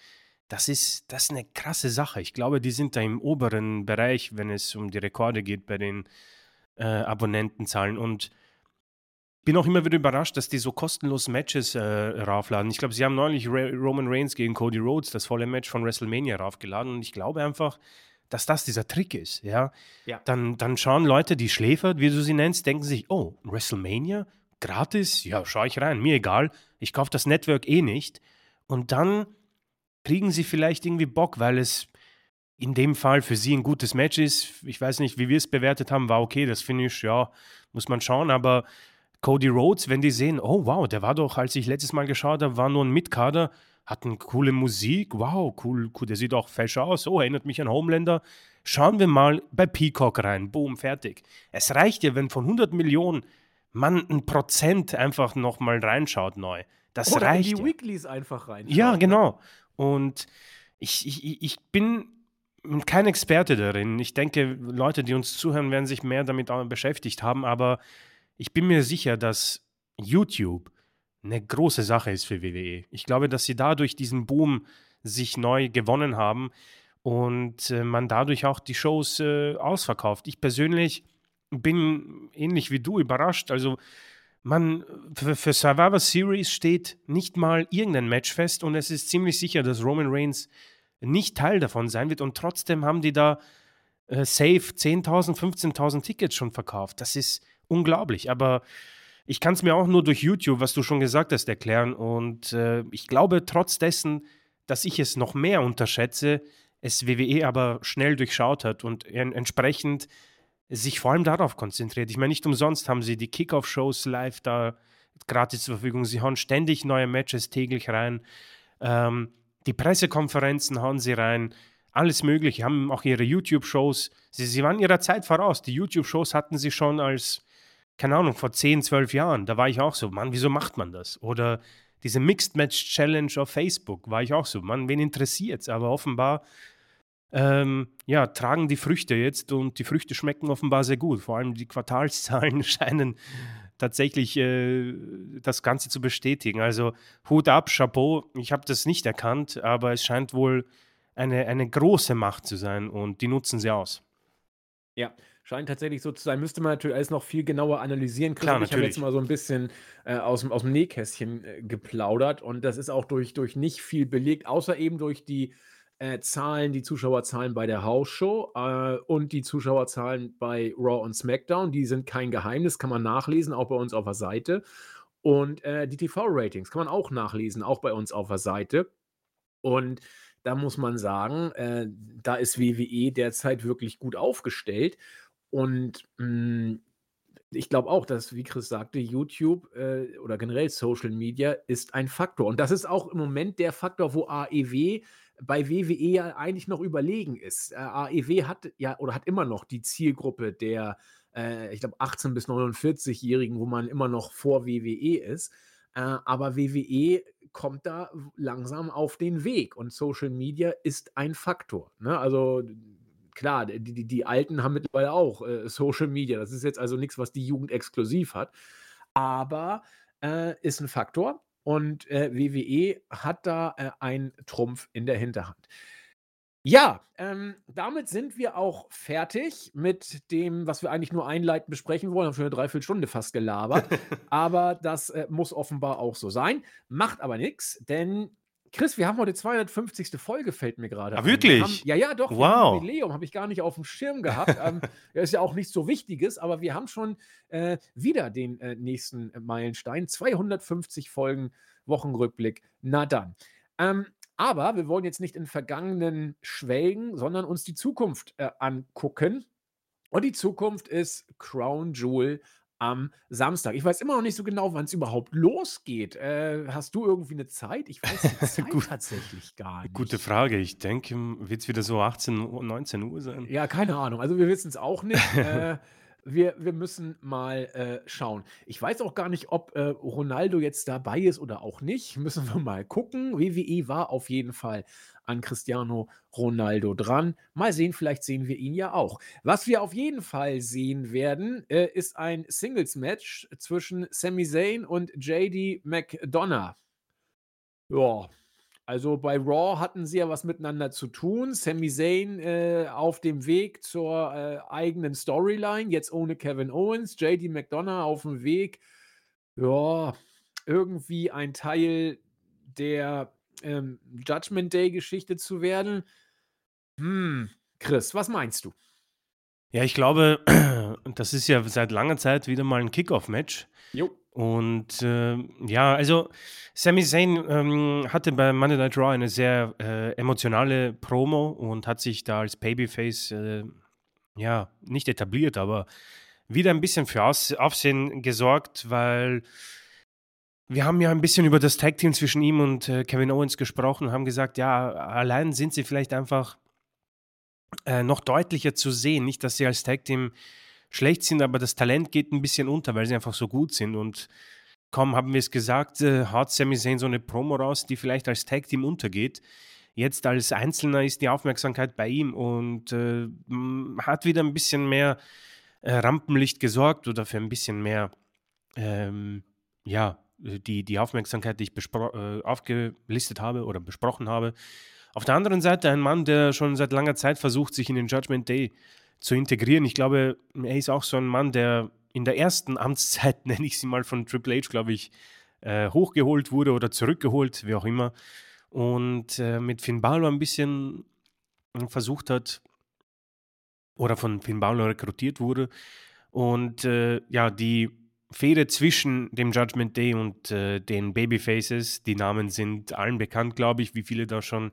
das ist, das ist eine krasse Sache. Ich glaube, die sind da im oberen Bereich, wenn es um die Rekorde geht bei den äh, Abonnentenzahlen. Und bin auch immer wieder überrascht, dass die so kostenlos Matches äh, raufladen. Ich glaube, sie haben neulich Ra Roman Reigns gegen Cody Rhodes das volle Match von WrestleMania raufgeladen und ich glaube einfach, dass das dieser Trick ist. Ja? ja. Dann, dann schauen Leute, die Schläfer, wie du sie nennst, denken sich, oh, WrestleMania? Gratis? Ja, schau ich rein, mir egal. Ich kaufe das Network eh nicht. Und dann kriegen sie vielleicht irgendwie Bock, weil es in dem Fall für sie ein gutes Match ist. Ich weiß nicht, wie wir es bewertet haben, war okay, das Finish, ja, muss man schauen, aber Cody Rhodes, wenn die sehen, oh wow, der war doch, als ich letztes Mal geschaut habe, war nur ein Mitkader, hat eine coole Musik, wow, cool, cool, der sieht auch fesch aus, oh, erinnert mich an Homelander. Schauen wir mal bei Peacock rein, boom, fertig. Es reicht ja, wenn von 100 Millionen man ein Prozent einfach nochmal reinschaut neu. Das Oder reicht. In die ja. Weeklies einfach rein. Ja, ne? genau. Und ich, ich, ich bin kein Experte darin. Ich denke, Leute, die uns zuhören, werden sich mehr damit beschäftigt haben, aber ich bin mir sicher, dass YouTube eine große Sache ist für WWE. Ich glaube, dass sie dadurch diesen Boom sich neu gewonnen haben und äh, man dadurch auch die Shows äh, ausverkauft. Ich persönlich bin ähnlich wie du überrascht. Also man für, für Survivor Series steht nicht mal irgendein Match fest und es ist ziemlich sicher, dass Roman Reigns nicht Teil davon sein wird und trotzdem haben die da äh, safe 10.000, 15.000 Tickets schon verkauft. Das ist unglaublich. Aber ich kann es mir auch nur durch YouTube, was du schon gesagt hast, erklären. Und äh, ich glaube, trotz dessen, dass ich es noch mehr unterschätze, es WWE aber schnell durchschaut hat und entsprechend sich vor allem darauf konzentriert. Ich meine, nicht umsonst haben sie die Kickoff-Shows live da gratis zur Verfügung. Sie hauen ständig neue Matches täglich rein. Ähm, die Pressekonferenzen hauen sie rein. Alles Mögliche. Haben auch ihre YouTube-Shows. Sie, sie waren ihrer Zeit voraus. Die YouTube-Shows hatten sie schon als keine Ahnung, vor 10, 12 Jahren, da war ich auch so, Mann, wieso macht man das? Oder diese Mixed Match Challenge auf Facebook, war ich auch so, Mann, wen interessiert es? Aber offenbar, ähm, ja, tragen die Früchte jetzt und die Früchte schmecken offenbar sehr gut. Vor allem die Quartalszahlen scheinen tatsächlich äh, das Ganze zu bestätigen. Also Hut ab, Chapeau. Ich habe das nicht erkannt, aber es scheint wohl eine, eine große Macht zu sein und die nutzen sie aus. Ja, Scheint tatsächlich so zu sein. Müsste man natürlich alles noch viel genauer analysieren. Chris Klar, ich habe jetzt mal so ein bisschen äh, aus, dem, aus dem Nähkästchen äh, geplaudert und das ist auch durch, durch nicht viel belegt, außer eben durch die äh, Zahlen, die Zuschauerzahlen bei der Hausshow äh, und die Zuschauerzahlen bei Raw und SmackDown. Die sind kein Geheimnis, kann man nachlesen, auch bei uns auf der Seite. Und äh, die TV-Ratings kann man auch nachlesen, auch bei uns auf der Seite. Und da muss man sagen, äh, da ist WWE derzeit wirklich gut aufgestellt. Und hm, ich glaube auch, dass, wie Chris sagte, YouTube äh, oder generell Social Media ist ein Faktor. Und das ist auch im Moment der Faktor, wo AEW bei WWE ja eigentlich noch überlegen ist. Äh, AEW hat ja oder hat immer noch die Zielgruppe der, äh, ich glaube, 18- bis 49-Jährigen, wo man immer noch vor WWE ist. Äh, aber WWE kommt da langsam auf den Weg und Social Media ist ein Faktor. Ne? Also klar, die, die, die Alten haben mittlerweile auch äh, Social Media. Das ist jetzt also nichts, was die Jugend exklusiv hat. Aber äh, ist ein Faktor und äh, WWE hat da äh, einen Trumpf in der Hinterhand. Ja, ähm, damit sind wir auch fertig mit dem, was wir eigentlich nur einleitend besprechen wollen. Haben schon eine Dreiviertelstunde fast gelabert. aber das äh, muss offenbar auch so sein. Macht aber nichts, denn Chris, wir haben heute 250. Folge, fällt mir gerade Ah, wirklich? Haben, ja, ja, doch. Wow. Jubiläum habe ich gar nicht auf dem Schirm gehabt. ähm, ist ja auch nichts so Wichtiges, aber wir haben schon äh, wieder den äh, nächsten Meilenstein. 250 Folgen Wochenrückblick. Na dann. Ähm, aber wir wollen jetzt nicht in Vergangenen schwelgen, sondern uns die Zukunft äh, angucken. Und die Zukunft ist Crown Jewel am Samstag. Ich weiß immer noch nicht so genau, wann es überhaupt losgeht. Äh, hast du irgendwie eine Zeit? Ich weiß die Zeit Gut. tatsächlich gar nicht. Gute Frage. Ich denke, wird es wieder so 18, Uhr, 19 Uhr sein? Ja, keine Ahnung. Also wir wissen es auch nicht. äh, wir, wir müssen mal äh, schauen. Ich weiß auch gar nicht, ob äh, Ronaldo jetzt dabei ist oder auch nicht. Müssen wir mal gucken. WWE war auf jeden Fall an Cristiano Ronaldo dran. Mal sehen, vielleicht sehen wir ihn ja auch. Was wir auf jeden Fall sehen werden, äh, ist ein Singles-Match zwischen Sami Zayn und JD McDonough. Ja, also bei Raw hatten sie ja was miteinander zu tun. Sami Zayn äh, auf dem Weg zur äh, eigenen Storyline, jetzt ohne Kevin Owens. JD McDonough auf dem Weg, ja, irgendwie ein Teil der ähm, Judgment Day-Geschichte zu werden. Hm, Chris, was meinst du? Ja, ich glaube, das ist ja seit langer Zeit wieder mal ein Kickoff-Match. Jo. Und äh, ja, also Sami Zayn ähm, hatte bei Monday Night Raw eine sehr äh, emotionale Promo und hat sich da als Babyface äh, ja nicht etabliert, aber wieder ein bisschen für Aus Aufsehen gesorgt, weil wir haben ja ein bisschen über das Tag Team zwischen ihm und äh, Kevin Owens gesprochen und haben gesagt, ja, allein sind sie vielleicht einfach äh, noch deutlicher zu sehen. Nicht, dass sie als Tag Team schlecht sind, aber das Talent geht ein bisschen unter, weil sie einfach so gut sind. Und kaum haben wir es gesagt, äh, hat Sami Zayn so eine Promo raus, die vielleicht als Tag Team untergeht. Jetzt als Einzelner ist die Aufmerksamkeit bei ihm und äh, hat wieder ein bisschen mehr äh, Rampenlicht gesorgt oder für ein bisschen mehr, ähm, ja, die, die Aufmerksamkeit, die ich äh, aufgelistet habe oder besprochen habe. Auf der anderen Seite ein Mann, der schon seit langer Zeit versucht, sich in den Judgment Day zu integrieren. Ich glaube, er ist auch so ein Mann, der in der ersten Amtszeit, nenne ich sie mal, von Triple H, glaube ich, äh, hochgeholt wurde oder zurückgeholt, wie auch immer. Und äh, mit Finn Balor ein bisschen versucht hat oder von Finn Balor rekrutiert wurde. Und äh, ja, die Fehde zwischen dem Judgment Day und äh, den Babyfaces, die Namen sind allen bekannt, glaube ich, wie viele da schon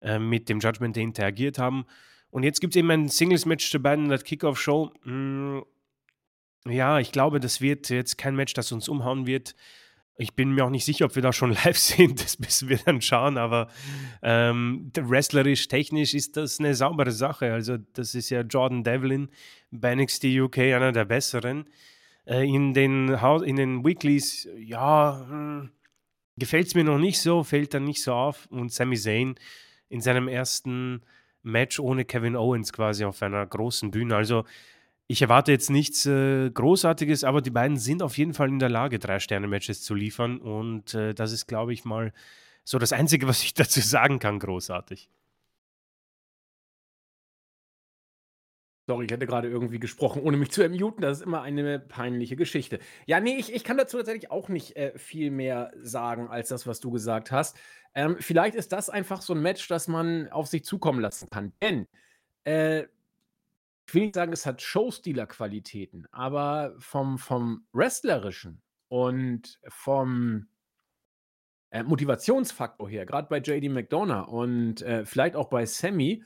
äh, mit dem Judgment Day interagiert haben. Und jetzt gibt es eben ein Singles-Match zu beiden in der Kickoff-Show. Mm, ja, ich glaube, das wird jetzt kein Match, das uns umhauen wird. Ich bin mir auch nicht sicher, ob wir da schon live sind, das müssen wir dann schauen, aber ähm, wrestlerisch, technisch ist das eine saubere Sache. Also, das ist ja Jordan Devlin bei NXT UK, einer der besseren. Äh, in, den in den Weeklies, ja, hm, gefällt es mir noch nicht so, fällt dann nicht so auf. Und Sami Zayn in seinem ersten Match ohne Kevin Owens quasi auf einer großen Bühne. Also, ich erwarte jetzt nichts äh, Großartiges, aber die beiden sind auf jeden Fall in der Lage, Drei-Sterne-Matches zu liefern. Und äh, das ist, glaube ich, mal so das Einzige, was ich dazu sagen kann, großartig. Sorry, ich hätte gerade irgendwie gesprochen, ohne mich zu ermuten. Das ist immer eine peinliche Geschichte. Ja, nee, ich, ich kann dazu tatsächlich auch nicht äh, viel mehr sagen, als das, was du gesagt hast. Ähm, vielleicht ist das einfach so ein Match, das man auf sich zukommen lassen kann. Denn, äh, ich will nicht sagen, es hat Showstealer-Qualitäten, aber vom, vom Wrestlerischen und vom äh, Motivationsfaktor her, gerade bei JD McDonough und, äh, vielleicht auch bei Sammy,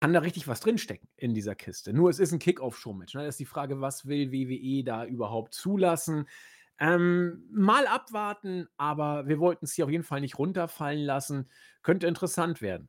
kann da richtig was drinstecken in dieser Kiste. Nur es ist 'n Kick-Off-Show-Match, ne? Da ist die Frage, was will WWE da überhaupt zulassen? Ähm, mal abwarten, aber wir wollten's hier auf jeden Fall nicht runterfallen lassen. Könnte interessant werden.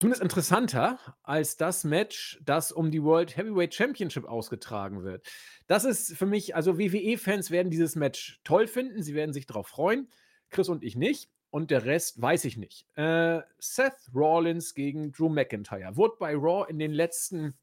Zumindest interessanter als das Match, das um die World Heavyweight Championship ausgetragen wird. Das ist für mich also WWE-Fans werden dieses Match toll finden, sie werden sich drauf freuen. Chris und ich nicht und der Rest weiß ich nicht. Äh, Seth Rollins gegen Drew McIntyre wurde bei Raw in den letzten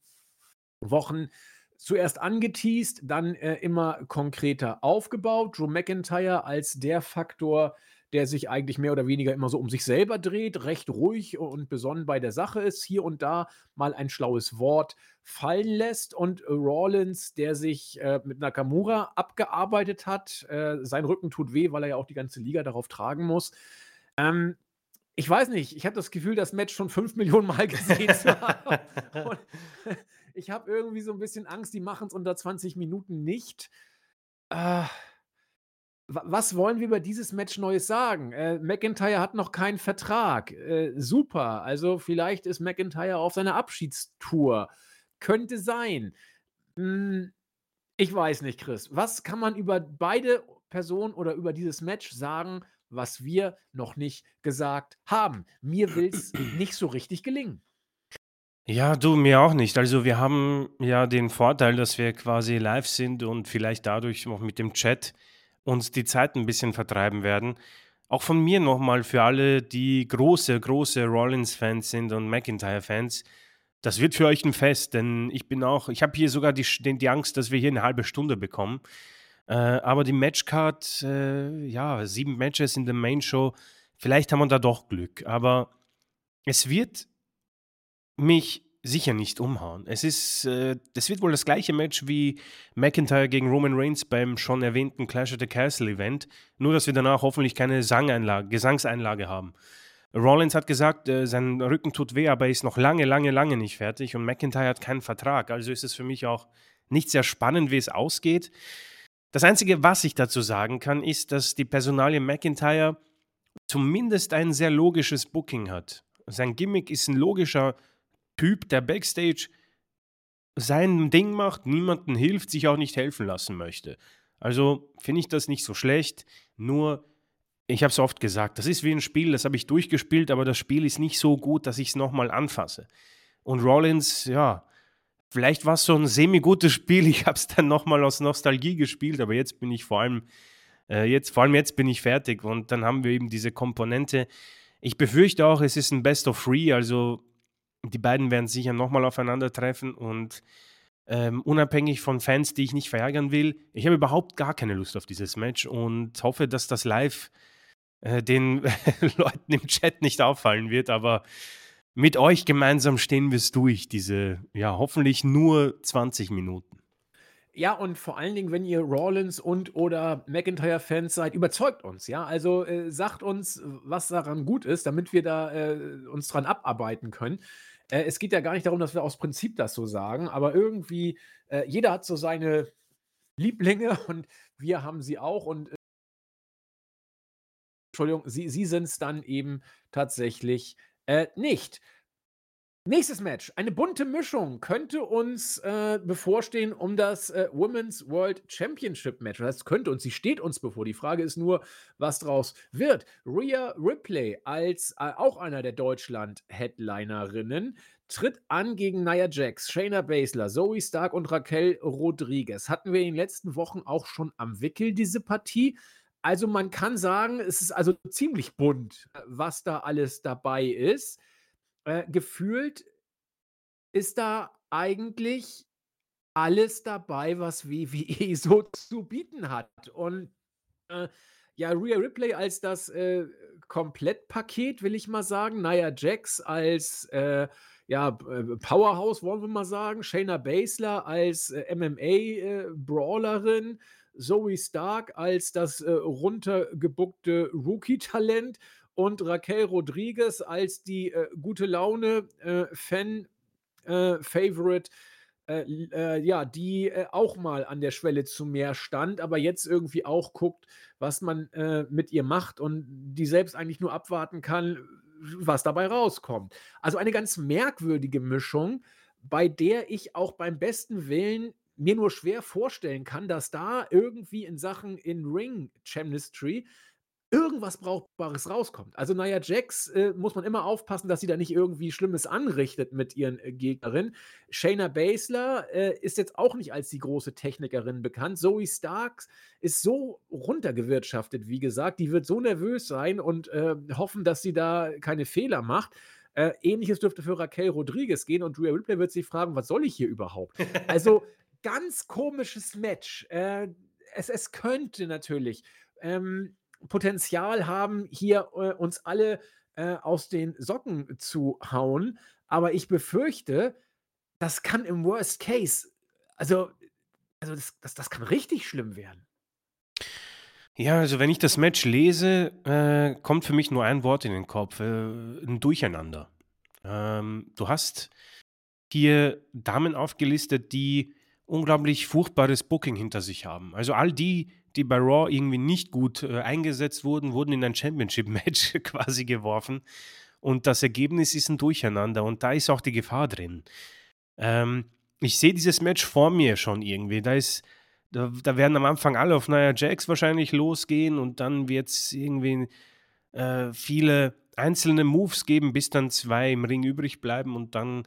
Wochen zuerst angeteased, dann, äh, immer konkreter aufgebaut. Drew McIntyre als der Faktor, der sich eigentlich mehr oder weniger immer so um sich selber dreht, recht ruhig und besonnen bei der Sache ist, hier und da mal ein schlaues Wort fallen lässt und Rollins, der sich, äh, mit Nakamura abgearbeitet hat. Äh, sein Rücken tut weh, weil er ja auch die ganze Liga darauf tragen muss. Ähm, ich weiß nicht, ich habe das Gefühl, das Match schon 5.000.000 Mal gesehen zu haben und ich habe irgendwie so 'n bisschen Angst, die machen's unter 20 Minuten nicht. Äh, was wollen wir über dieses Match Neues sagen? Äh, McIntyre hat noch keinen Vertrag. Äh, super, also vielleicht ist McIntyre auf seiner Abschiedstour. Könnte sein. Hm, ich weiß nicht, Chris. Was kann man über beide Personen oder über dieses Match sagen, was wir noch nicht gesagt haben? Mir will's nicht so richtig gelingen. Ja, du, mir auch nicht. Also, wir haben ja den Vorteil, dass wir quasi live sind und vielleicht dadurch noch mit dem Chat uns die Zeit 'n bisschen vertreiben werden. Auch von mir noch mal für alle, die große, große Rollins-Fans sind und McIntyre-Fans. Das wird für euch 'n Fest, denn ich bin auch ich habe hier sogar die die Angst, dass wir hier 'ne halbe Stunde bekommen. Äh, aber die Matchcard, äh, ja, 7 Matches in der Main Show, vielleicht haben wir da doch Glück. Aber es wird mich sicher nicht umhauen. Es ist äh, das wird wohl das gleiche Match wie McIntyre gegen Roman Reigns beim schon erwähnten Clash at the Castle Event, nur dass wir danach hoffentlich keine Sangeinlage Gesangseinlage haben. Rollins hat gesagt, äh, sein Rücken tut weh, aber er ist noch lange, lange, lange nicht fertig und McIntyre hat keinen Vertrag. Also ist es für mich auch nicht sehr spannend, wie es ausgeht. Das Einzige, was ich dazu sagen kann, ist, dass die Personalie McIntyre zumindest ein sehr logisches Booking hat. Sein Gimmick ist 'n logischer Typ, der Backstage sein Ding macht, niemandem hilft, sich auch nicht helfen lassen möchte. Also, finde ich das nicht so schlecht, nur ich habe es oft gesagt, das ist wie 'n Spiel, das habe ich durchgespielt, aber das Spiel ist nicht so gut, dass ich's noch mal anfasse. Und Rollins, ja, vielleicht war's so 'n semi-gutes Spiel. Ich habe es dann noch mal aus Nostalgie gespielt, aber jetzt bin ich vor allem äh, jetzt vor allem jetzt bin ich fertig und dann haben wir eben diese Komponente. Ich befürchte auch, es ist 'n Best of Three, also die beiden werden sicher noch mal aufeinandertreffen und, ähm, unabhängig von Fans, die ich nicht verärgern will, ich habe überhaupt gar keine Lust auf dieses Match und hoffe, dass das live, äh, den Leuten im Chat nicht auffallen wird, aber mit euch gemeinsam stehen wir's durch, diese, ja, hoffentlich nur 20 Minuten. Ja, und vor allen Dingen, wenn ihr Rollins und oder McIntyre-Fans seid, überzeugt uns, ja? Also, äh, sagt uns, was daran gut ist, damit wir da, äh, uns dran abarbeiten können. Äh, es geht ja gar nicht darum, dass wir aus Prinzip das so sagen, aber irgendwie, äh, jeder hat so seine Lieblinge und wir haben sie auch und, äh Entschuldigung, sie sie sind's dann eben tatsächlich, äh, nicht. Nächstes Match, eine bunte Mischung könnte uns, äh, bevorstehen um das, äh, Women's World Championship Match. Das könnte uns, sie steht uns bevor. Die Frage ist nur, was draus wird. Rhea Ripley als, äh, auch einer der Deutschland-Headlinerinnen tritt an gegen Nia Jax, Shayna Baszler, Zoey Stark und Raquel Rodriguez. Hatten wir in den letzten Wochen auch schon am Wickel, diese Partie. Also, man kann sagen, es ist also ziemlich bunt, was da alles dabei ist. Äh, gefühlt ist da eigentlich alles dabei, was WWE so zu bieten hat. Und, äh, ja, Rhea Ripley als das, äh, Komplettpaket, will ich mal sagen. Nia Jax als, äh, ja, äh, Powerhouse, wollen wir mal sagen. Shayna Baszler als, äh, MMA, äh. Zoey Stark als das, runtergebuckte Rookie-Talent und Raquel Rodriguez als die, äh, gute Laune, äh, Fan äh, Favorite äh, äh, ja, die äh, auch mal an der Schwelle zu mehr stand, aber jetzt irgendwie auch guckt, was man äh, mit ihr macht und die selbst eigentlich nur abwarten kann, was dabei rauskommt. Also eine ganz merkwürdige Mischung, bei der ich auch beim besten Willen mir nur schwer vorstellen kann, dass da irgendwie in Sachen In-Ring-Chemistry irgendwas Brauchbares rauskommt. Also Nia Jax äh, muss man immer aufpassen, dass sie da nicht irgendwie Schlimmes anrichtet mit ihren äh, Gegnerinnen. Shayna Baszler äh, ist jetzt auch nicht als die große Technikerin bekannt. Zoe Starks ist so runtergewirtschaftet, wie gesagt. Die wird so nervös sein und äh, hoffen, dass sie da keine Fehler macht. Äh, Ähnliches dürfte für Raquel Rodriguez gehen und Rhea Ripley wird sich fragen, was soll ich hier überhaupt? Also ganz komisches Match. Äh, es, es könnte natürlich ähm, Potenzial haben, hier äh, uns alle äh, aus den Socken zu hauen. Aber ich befürchte, das kann im Worst Case, also, also das, das, das kann richtig schlimm werden. Ja, also wenn ich das Match lese, äh, kommt für mich nur ein Wort in den Kopf, äh, ein Durcheinander. Ähm, du hast hier Damen aufgelistet, die unglaublich furchtbares Booking hinter sich haben. Also all die, die bei Raw irgendwie nicht gut äh, eingesetzt wurden, wurden in ein Championship-Match quasi geworfen. Und das Ergebnis ist ein Durcheinander und da ist auch die Gefahr drin. Ähm, ich sehe dieses Match vor mir schon irgendwie. Da ist, da, da, werden am Anfang alle auf Nia Jax wahrscheinlich losgehen und dann wird es irgendwie äh, viele einzelne Moves geben, bis dann zwei im Ring übrig bleiben und dann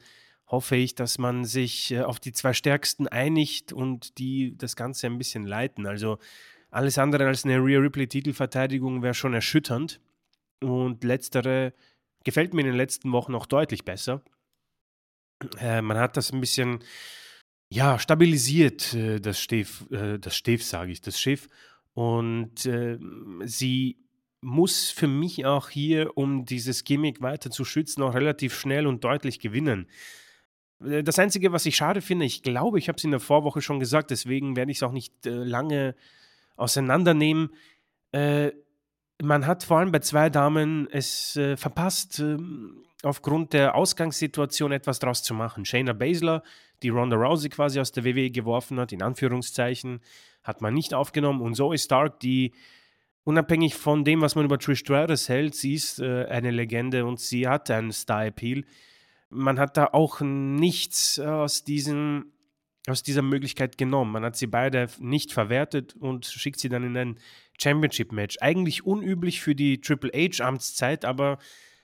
hoffe ich, dass man sich äh, auf die zwei Stärksten einigt und die das Ganze ein bisschen leiten. Also alles andere als eine Rhea Ripley Titelverteidigung wäre schon erschütternd. Und letztere gefällt mir in den letzten Wochen auch deutlich besser. Äh, man hat das ein bisschen ja, stabilisiert, äh, das Schiff, äh, das Schiff, sage ich, das Schiff. Und äh, sie muss für mich auch hier, um dieses Gimmick weiter zu schützen, auch relativ schnell und deutlich gewinnen. Äh, das Einzige, was ich schade finde, ich glaube, ich habe es in der Vorwoche schon gesagt, deswegen werde ich es auch nicht äh, lange auseinandernehmen. Äh, man hat vor allem bei zwei Damen es äh, verpasst, äh, aufgrund der Ausgangssituation etwas draus zu machen. Shayna Baszler, die Ronda Rousey quasi aus der WWE geworfen hat, in Anführungszeichen, hat man nicht aufgenommen. Und Zoe Stark, die unabhängig von dem, was man über Trish Stratus hält, sie ist äh, eine Legende und sie hat einen Star-Appeal. Man hat da auch nichts aus diesem aus dieser Möglichkeit genommen. Man hat sie beide nicht verwertet und schickt sie dann in ein Championship-Match. Eigentlich unüblich für die Triple H-Amtszeit, aber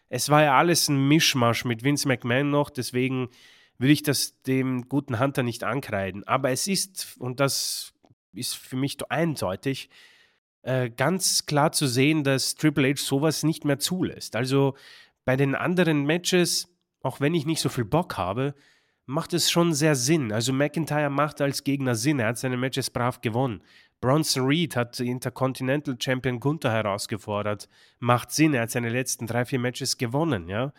es war ja alles ein Mischmasch mit Vince McMahon noch, deswegen will ich das dem guten Hunter nicht ankreiden. Aber es ist, und das ist für mich eindeutig, äh, ganz klar zu sehen, dass Triple H sowas nicht mehr zulässt. Also bei den anderen Matches, auch wenn ich nicht so viel Bock habe, macht es schon sehr Sinn. Also McIntyre macht als Gegner Sinn. Er hat seine Matches brav gewonnen. Bronson Reed hat Intercontinental Champion Gunther herausgefordert. Macht Sinn. Er hat seine letzten drei, vier Matches gewonnen, ja.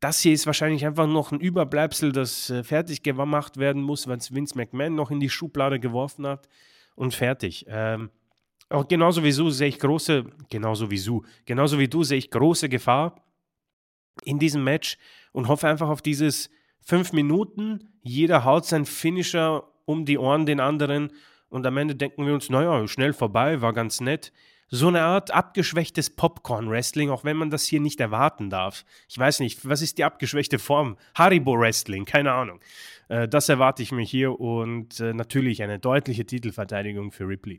Das hier ist wahrscheinlich einfach noch ein Überbleibsel, das äh, fertig gemacht werden muss, weil es Vince McMahon noch in die Schublade geworfen hat und fertig. Ähm, auch genauso wie du sehe ich große, genauso wie du, genauso wie du sehe ich große Gefahr in diesem Match und hoffe einfach auf dieses fünf Minuten, jeder haut seinen Finisher um die Ohren den anderen und am Ende denken wir uns, naja, schnell vorbei, war ganz nett. So eine Art abgeschwächtes Popcorn-Wrestling, auch wenn man das hier nicht erwarten darf. Ich weiß nicht, was ist die abgeschwächte Form? Haribo-Wrestling, keine Ahnung. Äh, das erwarte ich mir hier und äh, natürlich eine deutliche Titelverteidigung für Ripley.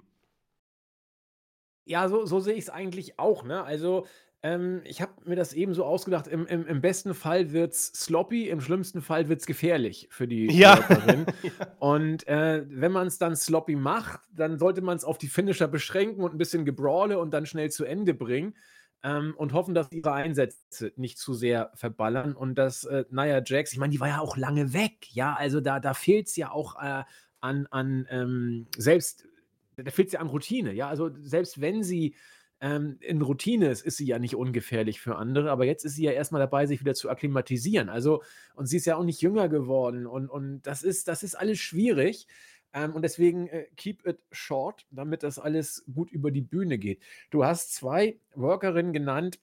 Ja, so, so sehe ich es eigentlich auch. Ne? Also ähm, ich habe mir das eben so ausgedacht, im, im, im besten Fall wird es sloppy, im schlimmsten Fall wird es gefährlich für die Ja. Läuferin. Und äh, wenn man es dann sloppy macht, dann sollte man es auf die Finisher beschränken und ein bisschen Gebrawle und dann schnell zu Ende bringen. Ähm, und hoffen, dass ihre Einsätze nicht zu sehr verballern. Und dass äh, Nia Jax, ich meine, die war ja auch lange weg, ja, also da, da fehlt es ja auch äh, an, an ähm, selbst, da fehlt es ja an Routine, ja, also selbst wenn sie ähm, in Routine ist, ist sie ja nicht ungefährlich für andere, aber jetzt ist sie ja erstmal dabei, sich wieder zu akklimatisieren. Also, und sie ist ja auch nicht jünger geworden und, und das, ist, das ist alles schwierig. Ähm, und deswegen äh, keep it short, damit das alles gut über die Bühne geht. Du hast zwei Workerinnen genannt,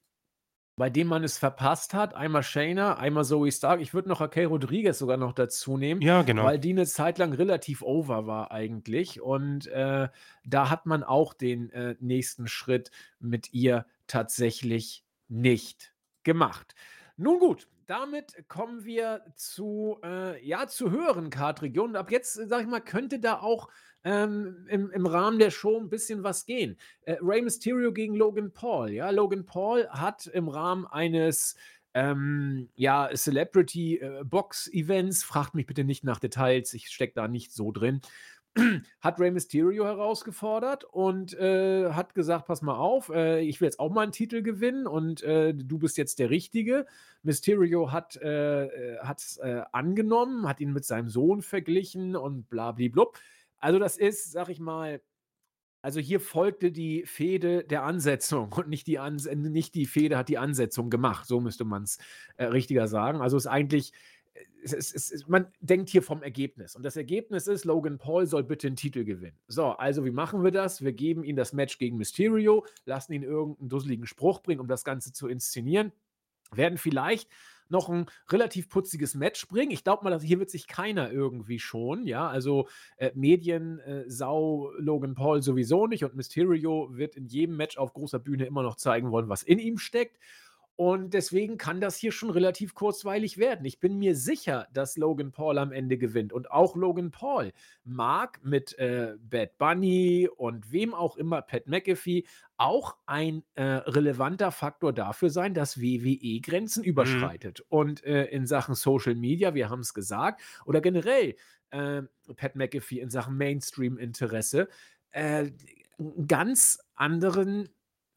bei dem man es verpasst hat. Einmal Shayna, einmal Zoe Stark. Ich würde noch Raquel Rodriguez sogar noch dazu nehmen, Ja, genau. weil die eine Zeit lang relativ over war eigentlich. Und äh, da hat man auch den äh, nächsten Schritt mit ihr tatsächlich nicht gemacht. Nun gut, damit kommen wir zu, äh, ja, zu höheren Kartregionen. Ab jetzt, sag ich mal, könnte da auch ähm, im, im Rahmen der Show ein bisschen was gehen. Äh, Rey Mysterio gegen Logan Paul. Ja, Logan Paul hat im Rahmen eines ähm, ja, Celebrity äh, Box Events, fragt mich bitte nicht nach Details, ich stecke da nicht so drin, hat Rey Mysterio herausgefordert und äh, hat gesagt, pass mal auf, äh, ich will jetzt auch mal einen Titel gewinnen und äh, du bist jetzt der Richtige. Mysterio hat es äh, äh, angenommen, hat ihn mit seinem Sohn verglichen und blablablub. Also das ist, sag ich mal, also hier folgte die Fehde der Ansetzung und nicht die, Ans nicht die Fehde hat die Ansetzung gemacht, so müsste man es äh, richtiger sagen. Also es ist eigentlich, äh, es, es, es, man denkt hier vom Ergebnis. Und das Ergebnis ist, Logan Paul soll bitte einen Titel gewinnen. So, also wie machen wir das? Wir geben ihm das Match gegen Mysterio, lassen ihn irgendeinen dusseligen Spruch bringen, um das Ganze zu inszenieren, werden vielleicht noch ein relativ putziges Match bringen. Ich glaube mal, hier wird sich keiner irgendwie schon, ja. Also äh, Medien, äh, Sau, Logan Paul sowieso nicht und Mysterio wird in jedem Match auf großer Bühne immer noch zeigen wollen, was in ihm steckt. Und deswegen kann das hier schon relativ kurzweilig werden. Ich bin mir sicher, dass Logan Paul am Ende gewinnt. Und auch Logan Paul mag mit äh, Bad Bunny und wem auch immer, Pat McAfee, auch ein äh, relevanter Faktor dafür sein, dass WWE Grenzen mhm. überschreitet. Mhm. Und äh, in Sachen Social Media, wir haben es gesagt, oder generell äh, Pat McAfee in Sachen Mainstream-Interesse, äh, ganz anderen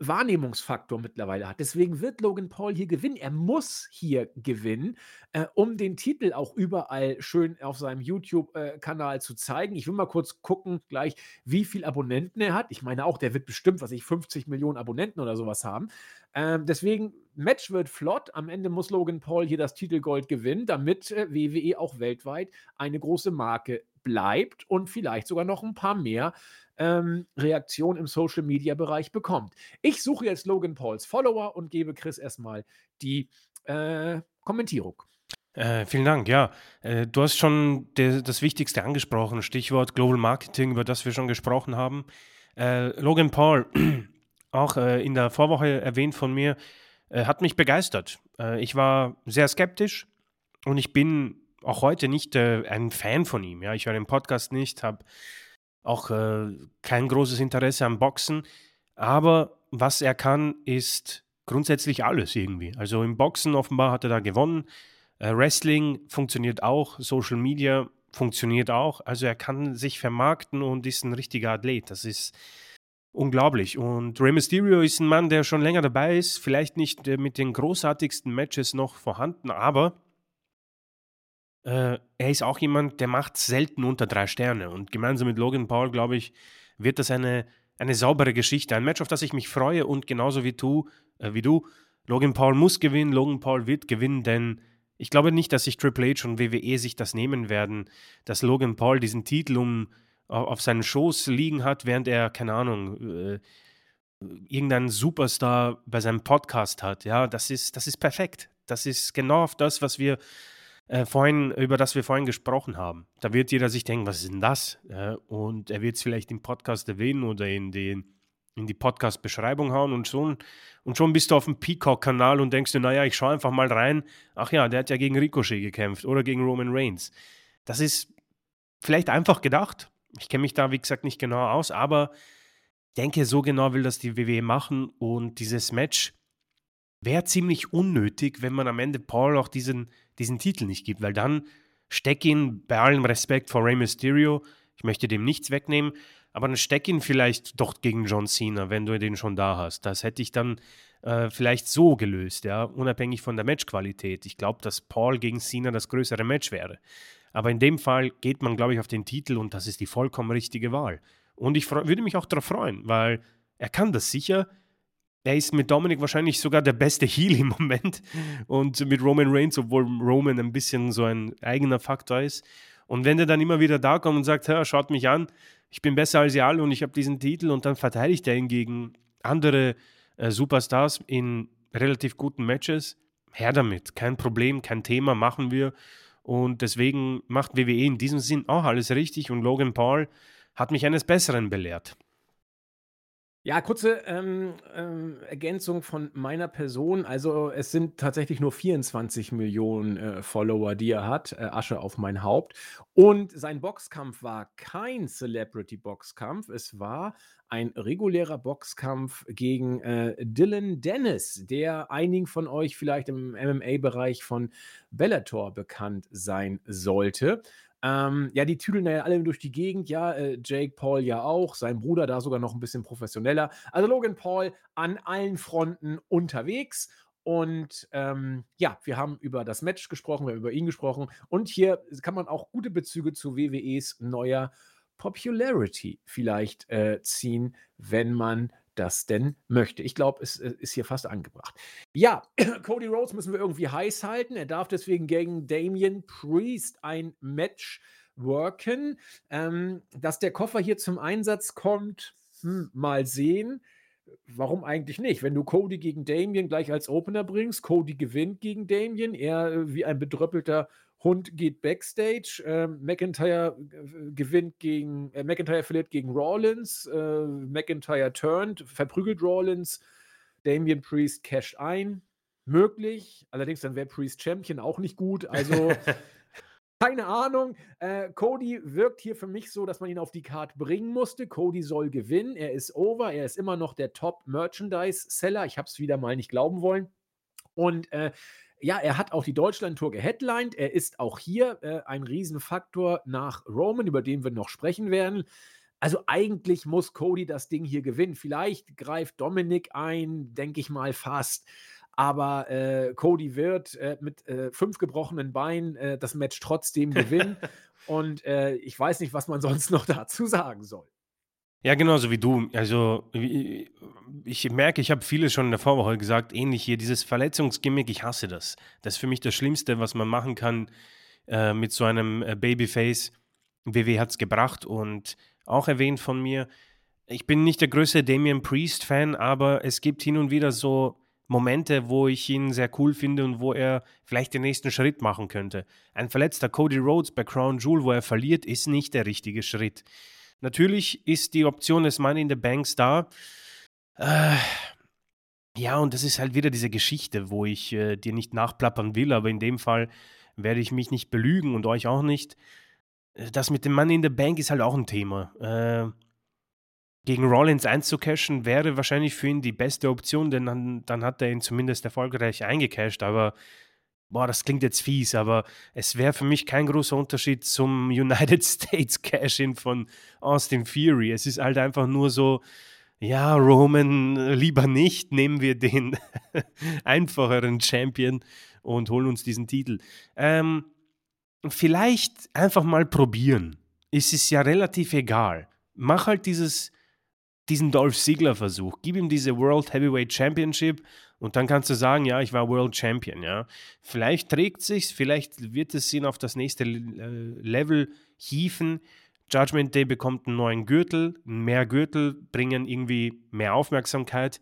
Wahrnehmungsfaktor mittlerweile hat. Deswegen wird Logan Paul hier gewinnen. Er muss hier gewinnen, äh, um den Titel auch überall schön auf seinem YouTube-Kanal äh, zu zeigen. Ich will mal kurz gucken, gleich, wie viele Abonnenten er hat. Ich meine auch, der wird bestimmt, was ich, 50 Millionen Abonnenten oder sowas haben. Ähm, deswegen, Match wird flott. Am Ende muss Logan Paul hier das Titelgold gewinnen, damit äh, WWE auch weltweit eine große Marke bleibt und vielleicht sogar noch ein paar mehr ähm, Reaktion im Social Media Bereich bekommt. Ich suche jetzt Logan Pauls Follower und gebe Chris erstmal die äh, Kommentierung. Äh, vielen Dank, ja. Äh, du hast schon de, das Wichtigste angesprochen, Stichwort Global Marketing, über das wir schon gesprochen haben. Äh, Logan Paul, auch äh, in der Vorwoche erwähnt von mir, äh, hat mich begeistert. ich war sehr skeptisch und ich bin auch heute nicht ein Fan von ihm. Ja? Ich höre den Podcast nicht, habe auch äh, kein großes Interesse am Boxen. Aber was er kann, ist grundsätzlich alles irgendwie. Also im Boxen offenbar hat er da gewonnen. Äh, Wrestling funktioniert auch, Social Media funktioniert auch. Also er kann sich vermarkten und ist ein richtiger Athlet. Das ist unglaublich. Und Rey Mysterio ist ein Mann, der schon länger dabei ist. Vielleicht nicht äh, mit den großartigsten Matches noch vorhanden, aber äh, er ist auch jemand, der macht selten unter drei Sterne. Und gemeinsam mit Logan Paul, glaube ich, wird das eine, eine saubere Geschichte. Ein Match, auf das ich mich freue und genauso wie du, äh, wie du, Logan Paul muss gewinnen, Logan Paul wird gewinnen, denn ich glaube nicht, dass sich Triple H und WWE sich das nehmen werden, dass Logan Paul diesen Titel um, auf seinen Schoß liegen hat, während er, keine Ahnung, äh, irgendeinen Superstar bei seinem Podcast hat. Ja, das ist, das ist perfekt. Das ist genau auf das, was wir äh, vorhin, über das wir vorhin gesprochen haben. Da wird jeder sich denken, was ist denn das? Ja, und er wird es vielleicht im Podcast erwähnen oder in, den, in die Podcast-Beschreibung hauen und schon, und schon bist du auf dem Peacock-Kanal und denkst dir, naja, ich schaue einfach mal rein. Ach ja, der hat ja gegen Ricochet gekämpft oder gegen Roman Reigns. Das ist vielleicht einfach gedacht. Ich kenne mich da, wie gesagt, nicht genau aus, aber denke, so genau will das die WWE machen und dieses Match wäre ziemlich unnötig, wenn man am Ende Paul auch diesen, diesen Titel nicht gibt, weil dann steck ihn bei allem Respekt vor Rey Mysterio, ich möchte dem nichts wegnehmen, aber dann steck ihn vielleicht doch gegen John Cena, wenn du den schon da hast. Das hätte ich dann äh, vielleicht so gelöst, ja, unabhängig von der Matchqualität. Ich glaube, dass Paul gegen Cena das größere Match wäre. Aber in dem Fall geht man, glaube ich, auf den Titel und das ist die vollkommen richtige Wahl. Und ich würde mich auch darauf freuen, weil er kann das sicher er ist mit Dominik wahrscheinlich sogar der beste Heal im Moment und mit Roman Reigns, obwohl Roman ein bisschen so ein eigener Faktor ist. Und wenn der dann immer wieder da kommt und sagt, schaut mich an, ich bin besser als ihr alle und ich habe diesen Titel und dann verteidigt er ihn gegen andere äh, Superstars in relativ guten Matches. Her damit, kein Problem, kein Thema, machen wir. Und deswegen macht WWE in diesem Sinn auch alles richtig und Logan Paul hat mich eines Besseren belehrt. Ja, kurze ähm, ähm, Ergänzung von meiner Person. Also es sind tatsächlich nur 24 Millionen äh, Follower, die er hat. Äh, Asche auf mein Haupt. Und sein Boxkampf war kein Celebrity-Boxkampf. Es war ein regulärer Boxkampf gegen äh, Dylan Dennis, der einigen von euch vielleicht im MMA-Bereich von Bellator bekannt sein sollte. Ähm, ja, die tüdeln ja alle durch die Gegend, ja, äh, Jake Paul ja auch, sein Bruder da sogar noch ein bisschen professioneller. Also Logan Paul an allen Fronten unterwegs. Und ähm, ja, wir haben über das Match gesprochen, wir haben über ihn gesprochen. Und hier kann man auch gute Bezüge zu WWEs neuer Popularity vielleicht äh, ziehen, wenn man das denn möchte. Ich glaube, es äh, ist hier fast angebracht. Ja, Cody Rhodes müssen wir irgendwie heiß halten. Er darf deswegen gegen Damian Priest ein Match worken. Ähm, dass der Koffer hier zum Einsatz kommt, hm, mal sehen. Warum eigentlich nicht? Wenn du Cody gegen Damien gleich als Opener bringst, Cody gewinnt gegen Damien, er äh, wie ein bedröppelter Hund geht backstage. Äh, McIntyre äh, gewinnt gegen, äh, McIntyre verliert gegen Rawlins. Äh, McIntyre turned, verprügelt Rawlins. Damian Priest casht ein. Möglich. Allerdings dann wäre Priest Champion auch nicht gut. Also. Keine Ahnung. Äh, Cody wirkt hier für mich so, dass man ihn auf die Card bringen musste. Cody soll gewinnen. Er ist over. Er ist immer noch der Top-Merchandise-Seller. Ich habe es wieder mal nicht glauben wollen. Und äh, ja, er hat auch die Deutschland-Tour geheadlined. Er ist auch hier äh, ein Riesenfaktor nach Roman, über den wir noch sprechen werden. Also eigentlich muss Cody das Ding hier gewinnen. Vielleicht greift Dominik ein, denke ich mal fast. Aber äh, Cody wird äh, mit äh, fünf gebrochenen Beinen äh, das Match trotzdem gewinnen. Und äh, ich weiß nicht, was man sonst noch dazu sagen soll. Ja, genauso wie du. Also ich merke, ich habe vieles schon in der Vorwoche gesagt, ähnlich hier, dieses Verletzungsgimmick, ich hasse das. Das ist für mich das Schlimmste, was man machen kann äh, mit so einem äh, Babyface. WW hat es gebracht und auch erwähnt von mir, ich bin nicht der größte Damian Priest-Fan, aber es gibt hin und wieder so Momente, wo ich ihn sehr cool finde und wo er vielleicht den nächsten Schritt machen könnte. Ein verletzter Cody Rhodes bei Crown Jewel, wo er verliert, ist nicht der richtige Schritt. Natürlich ist die Option des Money in the Banks da. Äh, ja, und das ist halt wieder diese Geschichte, wo ich äh, dir nicht nachplappern will, aber in dem Fall werde ich mich nicht belügen und euch auch nicht. Äh, das mit dem Money in the Bank ist halt auch ein Thema. Äh, gegen Rollins einzucashen wäre wahrscheinlich für ihn die beste Option, denn dann, dann hat er ihn zumindest erfolgreich eingecasht, aber boah, das klingt jetzt fies, aber es wäre für mich kein großer Unterschied zum United States Cash-In von Austin Fury. Es ist halt einfach nur so, ja, Roman, lieber nicht, nehmen wir den einfacheren Champion und holen uns diesen Titel. Ähm, vielleicht einfach mal probieren. Es ist ja relativ egal. Mach halt dieses, diesen Dolph Ziggler-Versuch. Gib ihm diese World Heavyweight Championship und dann kannst du sagen, ja, ich war World Champion, ja. Vielleicht trägt sich's, vielleicht wird es ihn auf das nächste äh, Level hieven. Judgment Day bekommt einen neuen Gürtel, mehr Gürtel bringen irgendwie mehr Aufmerksamkeit.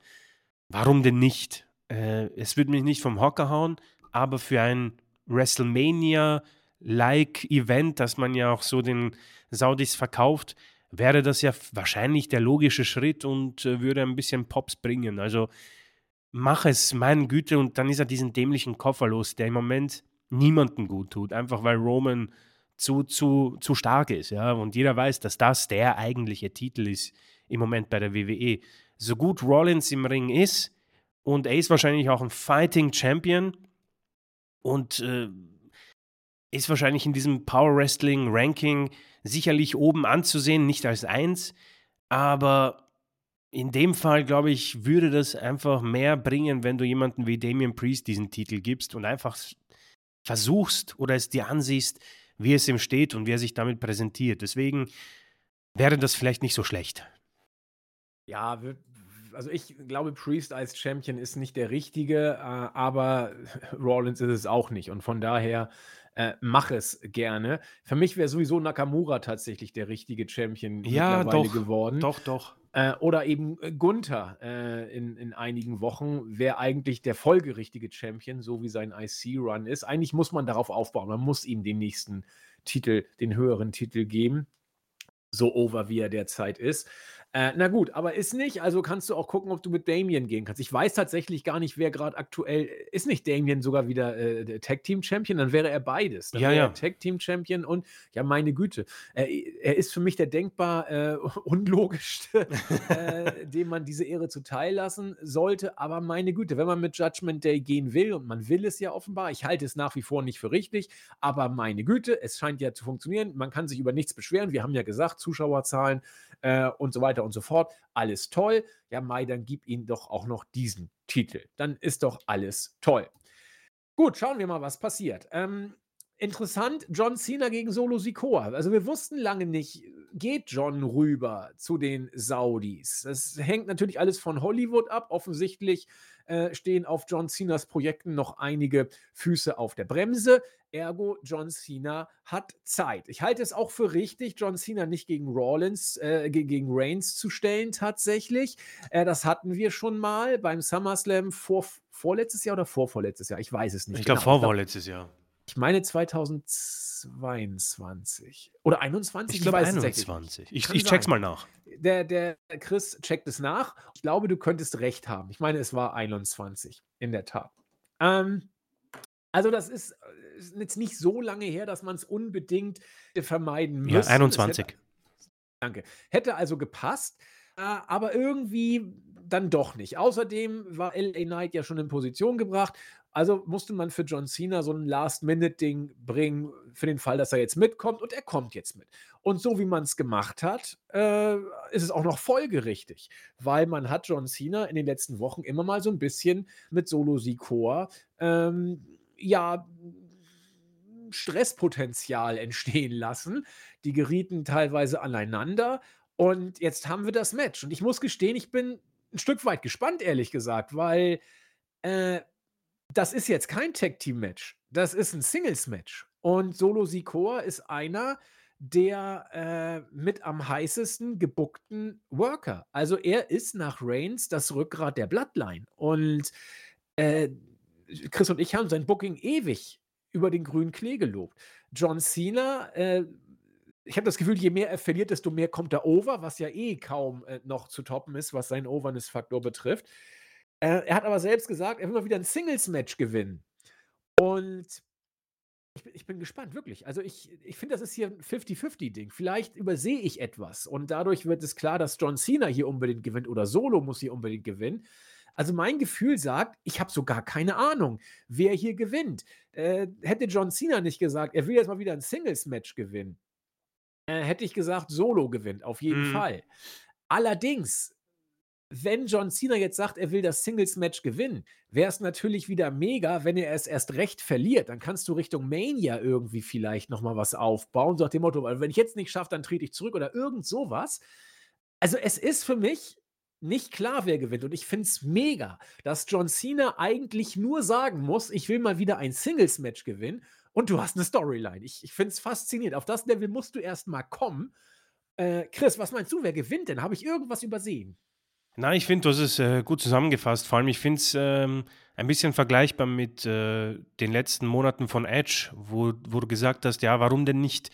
Warum denn nicht? Äh, es wird mich nicht vom Hocker hauen, aber für ein WrestleMania-like Event, das man ja auch so den Saudis verkauft, wäre das ja wahrscheinlich der logische Schritt und äh, würde ein bisschen Pops bringen. Also mach es, meine Güte, und dann ist er diesen dämlichen Koffer los, der im Moment niemanden gut tut, einfach weil Roman zu, zu, zu stark ist, ja, und jeder weiß, dass das der eigentliche Titel ist im Moment bei der WWE. So gut Rollins im Ring ist, und er ist wahrscheinlich auch ein Fighting Champion und äh, ist wahrscheinlich in diesem Power Wrestling Ranking sicherlich oben anzusehen, nicht als eins, aber in dem Fall, glaube ich, würde das einfach mehr bringen, wenn du jemanden wie Damian Priest diesen Titel gibst und einfach versuchst oder es dir ansiehst, wie es ihm steht und wie er sich damit präsentiert. Deswegen wäre das vielleicht nicht so schlecht. Ja, also ich glaube, Priest als Champion ist nicht der richtige, äh, aber Rollins ist es auch nicht. Und von daher äh, mach es gerne. Für mich wäre sowieso Nakamura tatsächlich der richtige Champion ja, mittlerweile doch, geworden. Doch, doch. Äh, oder eben äh, Gunther äh, in, in einigen Wochen wäre eigentlich der folgerichtige Champion, so wie sein IC-Run ist. Eigentlich muss man darauf aufbauen. Man muss ihm den nächsten Titel, den höheren Titel geben. So over wie er derzeit ist. Äh, na gut, aber ist nicht, also kannst du auch gucken, ob du mit Damien gehen kannst. Ich weiß tatsächlich gar nicht, wer gerade aktuell ist nicht Damien sogar wieder äh, Tag Team Champion, dann wäre er beides. Dann ja, wäre ja. Tag Team Champion und ja, meine Güte, äh, er ist für mich der denkbar äh, unlogischste, äh, dem man diese Ehre zuteil lassen sollte. Aber meine Güte, wenn man mit Judgment Day gehen will und man will es ja offenbar, ich halte es nach wie vor nicht für richtig, aber meine Güte, es scheint ja zu funktionieren. Man kann sich über nichts beschweren. Wir haben ja gesagt, Zuschauerzahlen äh, und so weiter und so fort. Alles toll. Ja, Mai, dann gib ihnen doch auch noch diesen Titel. Dann ist doch alles toll. Gut, schauen wir mal, was passiert. Ähm, interessant, John Cena gegen Solo Sikoa. Also wir wussten lange nicht, geht John rüber zu den Saudis. Das hängt natürlich alles von Hollywood ab. Offensichtlich äh, stehen auf John Cenas Projekten noch einige Füße auf der Bremse. Ergo, John Cena hat Zeit. Ich halte es auch für richtig, John Cena nicht gegen Rollins, äh, gegen Reigns zu stellen, tatsächlich. Äh, das hatten wir schon mal beim SummerSlam vor, vorletztes Jahr oder vorvorletztes Jahr. Ich weiß es nicht. Ich glaube, genau. vorvorletztes Jahr. Ich meine 2022 oder 21. Ich glaube weiß es tatsächlich 21. Ich, ich check's mal nach. Der, der Chris checkt es nach. Ich glaube, du könntest recht haben. Ich meine, es war 21, in der Tat. Ähm, also, das ist, ist jetzt nicht so lange her, dass man es unbedingt vermeiden Ja, müsste. Es 21. Hätte, danke. Hätte also gepasst, äh, aber irgendwie dann doch nicht. Außerdem war LA Knight ja schon in Position gebracht. Also musste man für John Cena so ein Last-Minute-Ding bringen, für den Fall, dass er jetzt mitkommt. Und er kommt jetzt mit. Und so wie man es gemacht hat, äh, ist es auch noch folgerichtig. Weil man hat John Cena in den letzten Wochen immer mal so ein bisschen mit Solo Sikoa, ähm, ja, Stresspotenzial entstehen lassen. Die gerieten teilweise aneinander. Und jetzt haben wir das Match. Und ich muss gestehen, ich bin ein Stück weit gespannt, ehrlich gesagt, weil äh, das ist jetzt kein Tag-Team-Match. Das ist ein Singles-Match. Und Solo Sikoa ist einer der äh, mit am heißesten gebuckten Worker. Also er ist nach Reigns das Rückgrat der Bloodline. Und äh, Chris und ich haben sein Booking ewig über den grünen Klee gelobt. John Cena, äh, ich habe das Gefühl, je mehr er verliert, desto mehr kommt er over, was ja eh kaum äh, noch zu toppen ist, was seinen Overness-Faktor betrifft. Äh, er hat aber selbst gesagt, er will mal wieder ein Singles-Match gewinnen. Und ich, bin- ich bin gespannt, wirklich. Also ich, ich finde, das ist hier ein 50-50-Ding. Vielleicht übersehe ich etwas und dadurch wird es klar, dass John Cena hier unbedingt gewinnt oder Solo muss hier unbedingt gewinnen. Also mein Gefühl sagt, ich habe so gar keine Ahnung, wer hier gewinnt. Äh, hätte John Cena nicht gesagt, er will jetzt mal wieder ein Singles-Match gewinnen, äh, hätte ich gesagt, Solo gewinnt, auf jeden Mhm. Fall. Allerdings, wenn John Cena jetzt sagt, er will das Singles-Match gewinnen, wäre es natürlich wieder mega, wenn er es erst recht verliert. Dann kannst du Richtung Mania irgendwie vielleicht nochmal was aufbauen, so nach dem Motto, "Also wenn ich jetzt nicht schaffe, dann trete ich zurück oder irgend sowas. Also es ist für mich nicht klar, wer gewinnt. Und ich finde es mega, dass John Cena eigentlich nur sagen muss, ich will mal wieder ein Singles-Match gewinnen und du hast eine Storyline. Ich, ich finde es faszinierend. Auf das Level musst du erst mal kommen. Äh, Chris, was meinst du, wer gewinnt denn? Habe ich irgendwas übersehen? Nein, ich finde, du hast es äh, gut zusammengefasst. Vor allem, ich finde es ähm, ein bisschen vergleichbar mit äh, den letzten Monaten von Edge, wo, wo du gesagt hast, ja, warum denn nicht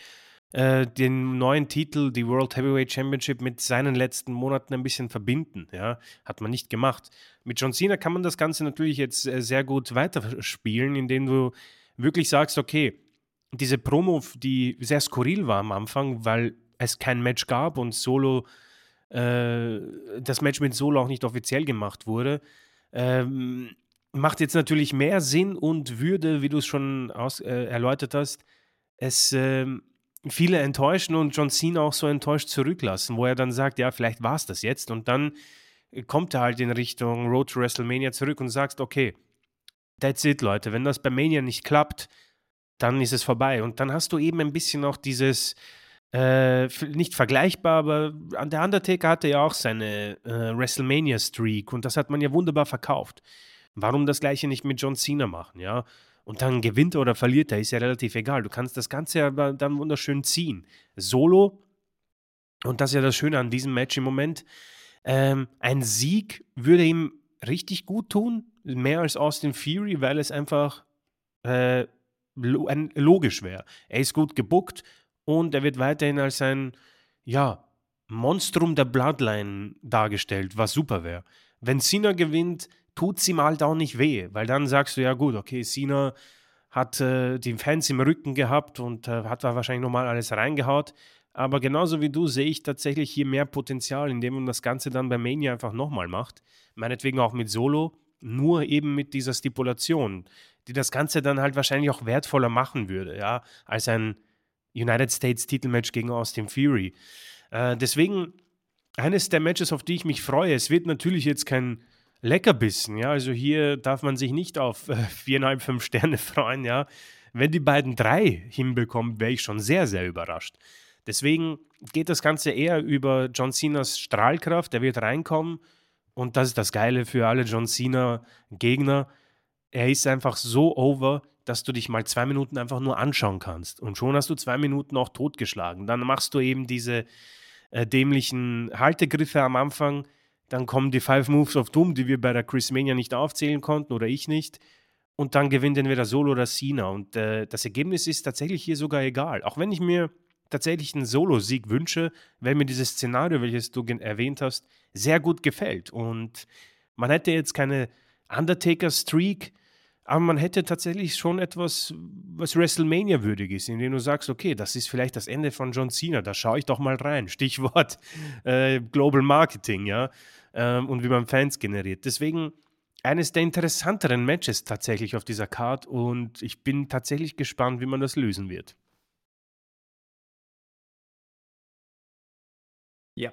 äh, den neuen Titel, die World Heavyweight Championship, mit seinen letzten Monaten ein bisschen verbinden. Ja, hat man nicht gemacht. Mit John Cena kann man das Ganze natürlich jetzt äh, sehr gut weiterspielen, indem du wirklich sagst, okay, diese Promo, die sehr skurril war am Anfang, weil es kein Match gab und Solo äh, das Match mit Solo auch nicht offiziell gemacht wurde, ähm, macht jetzt natürlich mehr Sinn und würde, wie du es schon aus, äh, erläutert hast, es ähm, viele enttäuschen und John Cena auch so enttäuscht zurücklassen, wo er dann sagt, ja, vielleicht war es das jetzt und dann kommt er halt in Richtung Road to WrestleMania zurück und sagst, okay, that's it, Leute, wenn das bei Mania nicht klappt, dann ist es vorbei. Und dann hast du eben ein bisschen auch dieses, äh, nicht vergleichbar, aber an der Undertaker hatte ja auch seine äh, WrestleMania-Streak und das hat man ja wunderbar verkauft. Warum das gleiche nicht mit John Cena machen, ja? Und dann gewinnt er oder verliert er, ist ja relativ egal. Du kannst das Ganze aber dann wunderschön ziehen. Solo, und das ist ja das Schöne an diesem Match im Moment, Ähm, ein Sieg würde ihm richtig gut tun, mehr als Austin Fury, weil es einfach äh, logisch wäre. Er ist gut gebuckt und er wird weiterhin als ein, ja, Monstrum der Bloodline dargestellt, was super wäre. Wenn Cena gewinnt, tut es ihm halt auch nicht weh, weil dann sagst du, ja gut, okay, Cena hat äh, die Fans im Rücken gehabt und äh, hat da wahrscheinlich nochmal alles reingehaut. Aber genauso wie du sehe ich tatsächlich hier mehr Potenzial, indem man das Ganze dann bei Mania einfach nochmal macht. Meinetwegen auch mit Solo, nur eben mit dieser Stipulation, die das Ganze dann halt wahrscheinlich auch wertvoller machen würde, ja, als ein United States Titelmatch gegen Austin Fury. Äh, deswegen eines der Matches, auf die ich mich freue. Es wird natürlich jetzt kein Leckerbissen, ja. Also hier darf man sich nicht auf äh, viereinhalb, fünf Sterne freuen, ja. Wenn die beiden drei hinbekommen, wäre ich schon sehr, sehr überrascht. Deswegen geht das Ganze eher über John Cenas Strahlkraft. Der wird reinkommen und das ist das Geile für alle John Cena-Gegner. Er ist einfach so over, dass du dich mal zwei Minuten einfach nur anschauen kannst. Und schon hast du zwei Minuten auch totgeschlagen. Dann machst du eben diese äh, dämlichen Haltegriffe am Anfang. Dann kommen die Five Moves of Doom, die wir bei der Chris Mania nicht aufzählen konnten oder ich nicht. Und dann gewinnt entweder Solo oder Cena. Und äh, das Ergebnis ist tatsächlich hier sogar egal. Auch wenn ich mir tatsächlich einen Solo-Sieg wünsche, weil mir dieses Szenario, welches du erwähnt hast, sehr gut gefällt. Und man hätte jetzt keine Undertaker-Streak, aber man hätte tatsächlich schon etwas, was WrestleMania-würdig ist, indem du sagst, okay, das ist vielleicht das Ende von John Cena, da schaue ich doch mal rein. Stichwort äh, Global Marketing, ja, ähm, und wie man Fans generiert. Deswegen eines der interessanteren Matches tatsächlich auf dieser Card und ich bin tatsächlich gespannt, wie man das lösen wird. Ja,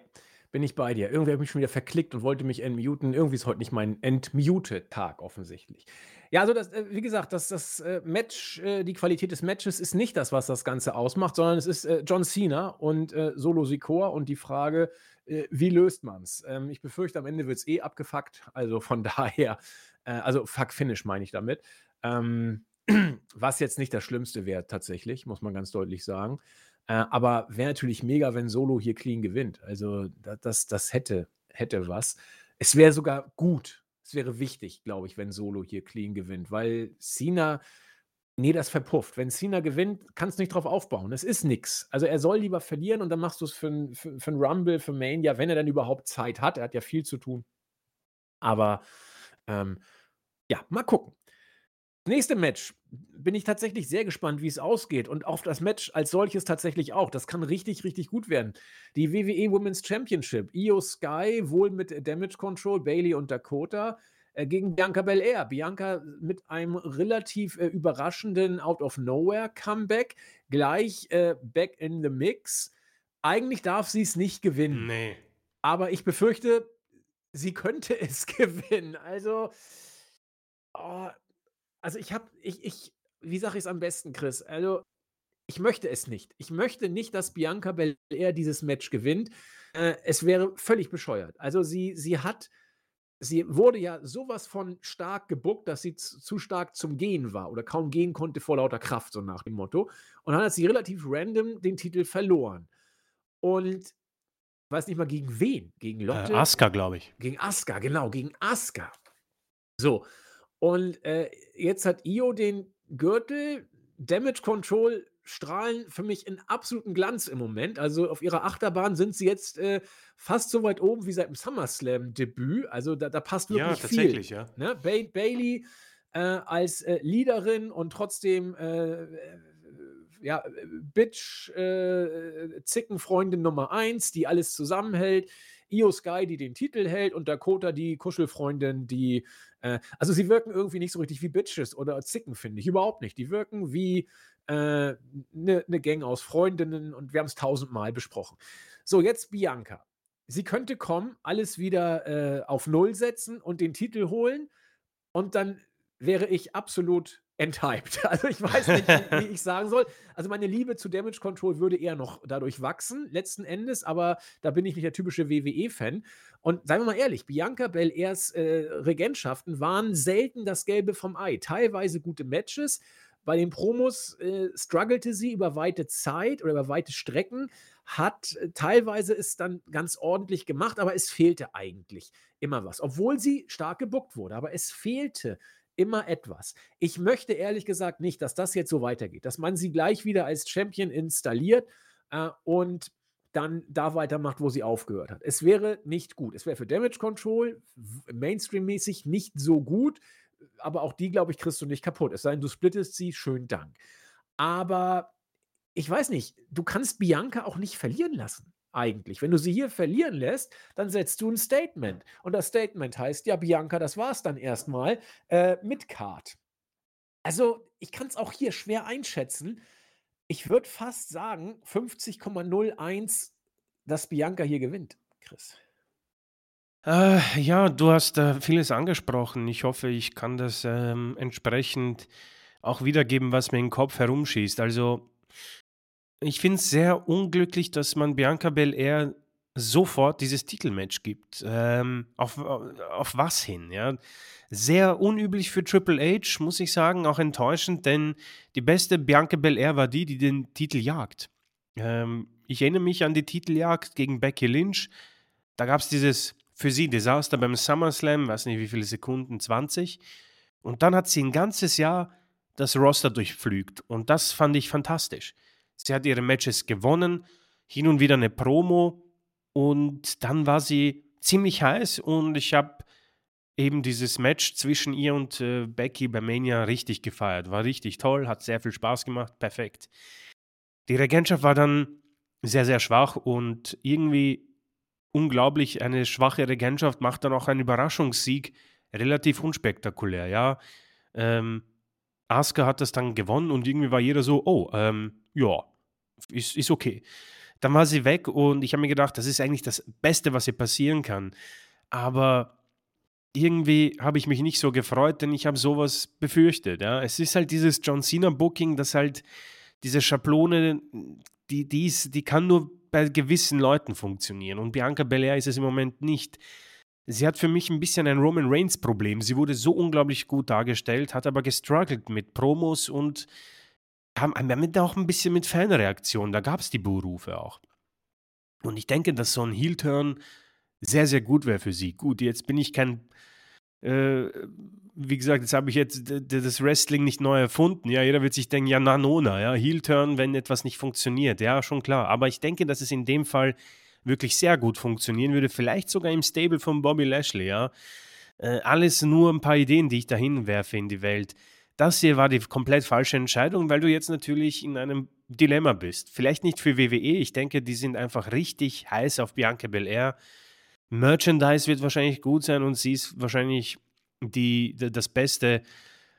bin ich bei dir. Irgendwie habe ich mich schon wieder verklickt und wollte mich entmuten. Irgendwie ist heute nicht mein Entmute-Tag offensichtlich. Ja, also das, äh, wie gesagt, das, das äh, Match, äh, die Qualität des Matches ist nicht das, was das Ganze ausmacht, sondern es ist John Cena und Solo Sikoa und die Frage, wie löst man es? Ähm, ich befürchte, am Ende wird es eh abgefuckt. Also von daher, also Fuck-Finish meine ich damit. Ähm, was jetzt nicht das Schlimmste wäre tatsächlich, muss man ganz deutlich sagen. Aber wäre natürlich mega, wenn Solo hier clean gewinnt. Also das, das hätte, hätte was. Es wäre sogar gut. Es wäre wichtig, glaube ich, wenn Solo hier clean gewinnt, weil Cena, nee, das verpufft. Wenn Cena gewinnt, kannst du nicht drauf aufbauen. Es ist nichts. Also er soll lieber verlieren und dann machst du es für einen Rumble, für Mania, wenn er dann überhaupt Zeit hat. Er hat ja viel zu tun. Aber ähm, ja, mal gucken. Nächste Match bin ich tatsächlich sehr gespannt, wie es ausgeht und auf das Match als solches tatsächlich auch. Das kann richtig, richtig gut werden. Die WWE Women's Championship, Io Sky, wohl mit Damage Control, Bailey und Dakota äh, gegen Bianca Belair. Bianca mit einem relativ äh, überraschenden Out of Nowhere Comeback, gleich äh, back in the mix. Eigentlich darf sie es nicht gewinnen. Nee. Aber ich befürchte, sie könnte es gewinnen. Also, oh, also ich habe, ich, ich, wie sage ich es am besten, Chris? Also, ich möchte es nicht. Ich möchte nicht, dass Bianca Belair dieses Match gewinnt. Äh, es wäre völlig bescheuert. Also sie, sie hat, sie wurde ja sowas von stark gebuckt, dass sie zu stark zum Gehen war oder kaum gehen konnte vor lauter Kraft, so nach dem Motto. Und dann hat sie relativ random den Titel verloren. Und ich weiß nicht mal gegen wen. Gegen äh, Lotte? Äh, Asuka, glaube ich. Gegen Asuka, genau, gegen Asuka. So. Und äh, jetzt hat Io den Gürtel, Damage Control strahlen für mich in absoluten Glanz im Moment. Also auf ihrer Achterbahn sind sie jetzt äh, fast so weit oben wie seit dem SummerSlam-Debüt. Also da, da passt wirklich ja, tatsächlich, viel. Ja, ne? ba Bailey äh, als äh, Leaderin und trotzdem äh, ja, Bitch, äh, Zickenfreundin Nummer 1, die alles zusammenhält. Io Sky, die den Titel hält und Dakota, die Kuschelfreundin, die äh, also sie wirken irgendwie nicht so richtig wie Bitches oder Zicken, finde ich. Überhaupt nicht. Die wirken wie eine äh, ne, ne Gang aus Freundinnen und wir haben es tausendmal besprochen. So, jetzt Bianca. Sie könnte kommen, alles wieder äh, auf Null setzen und den Titel holen und dann wäre ich absolut enthyped. Also ich weiß nicht, wie, ich sagen soll. Also meine Liebe zu Damage Control würde eher noch dadurch wachsen, letzten Endes, aber da bin ich nicht der typische WWE-Fan. Und seien wir mal ehrlich, Bianca Belairs äh, Regentschaften waren selten das Gelbe vom Ei. Teilweise gute Matches, Bei den Promos äh, struggelte sie über weite Zeit oder über weite Strecken, hat äh, teilweise es dann ganz ordentlich gemacht, aber es fehlte eigentlich immer was. Obwohl sie stark gebuckt wurde, aber es fehlte immer etwas. Ich möchte ehrlich gesagt nicht, dass das jetzt so weitergeht, dass man sie gleich wieder als Champion installiert äh, und dann da weitermacht, wo sie aufgehört hat. Es wäre nicht gut. Es wäre für Damage Control Mainstream-mäßig nicht so gut, aber auch die, glaube ich, kriegst du nicht kaputt. Es sei denn, du splittest sie, schönen Dank. Aber ich weiß nicht, du kannst Bianca auch nicht verlieren lassen, eigentlich. Wenn du sie hier verlieren lässt, dann setzt du ein Statement. Und das Statement heißt, ja, Bianca, das war es dann erstmal äh, mit Card. Also, ich kann es auch hier schwer einschätzen. Ich würde fast sagen, 50,01, dass Bianca hier gewinnt, Chris. Äh, ja, du hast äh, vieles angesprochen. Ich hoffe, ich kann das ähm, entsprechend auch wiedergeben, was mir im Kopf herumschießt. Also, ich finde es sehr unglücklich, dass man Bianca Belair sofort dieses Titelmatch gibt. Ähm, auf, auf was hin? Ja? Sehr unüblich für Triple H, muss ich sagen, auch enttäuschend, denn die beste Bianca Belair war die, die den Titel jagt. Ähm, ich erinnere mich an die Titeljagd gegen Becky Lynch. Da gab es dieses für sie Desaster beim SummerSlam, weiß nicht wie viele Sekunden, 20. Und dann hat sie ein ganzes Jahr das Roster durchpflügt. Und das fand ich fantastisch. Sie hat ihre Matches gewonnen, hin und wieder eine Promo. Und dann war sie ziemlich heiß. Und ich habe eben dieses Match zwischen ihr und äh, Becky bei Mania richtig gefeiert. War richtig toll, hat sehr viel Spaß gemacht, perfekt. Die Regentschaft war dann sehr, sehr schwach und irgendwie unglaublich, eine schwache Regentschaft macht dann auch einen Überraschungssieg relativ unspektakulär, ja. Ähm, Asuka hat das dann gewonnen und irgendwie war jeder so, oh, ähm, ja, ist, ist okay. Dann war sie weg und ich habe mir gedacht, das ist eigentlich das Beste, was ihr passieren kann. Aber irgendwie habe ich mich nicht so gefreut, denn ich habe sowas befürchtet. Ja. Es ist halt dieses John Cena-Booking, das halt diese Schablone, die, die, ist, die kann nur bei gewissen Leuten funktionieren. Und Bianca Belair ist es im Moment nicht. Sie hat für mich ein bisschen ein Roman Reigns-Problem. Sie wurde so unglaublich gut dargestellt, hat aber gestruggelt mit Promos und haben damit auch ein bisschen mit Fanreaktionen. Da gab es die Buhrufe auch. Und ich denke, dass so ein Heel-Turn sehr, sehr gut wäre für sie. Gut, jetzt bin ich kein äh, wie gesagt, jetzt habe ich jetzt das Wrestling nicht neu erfunden. Ja, jeder wird sich denken, ja, Nanona, ja, Heel-Turn, wenn etwas nicht funktioniert. Ja, schon klar. Aber ich denke, dass es in dem Fall wirklich sehr gut funktionieren würde. Vielleicht sogar im Stable von Bobby Lashley, ja. Äh, alles nur ein paar Ideen, die ich dahin werfe in die Welt. Das hier war die komplett falsche Entscheidung, weil du jetzt natürlich in einem Dilemma bist. Vielleicht nicht für WWE. Ich denke, die sind einfach richtig heiß auf Bianca Belair. Merchandise wird wahrscheinlich gut sein und sie ist wahrscheinlich die, das beste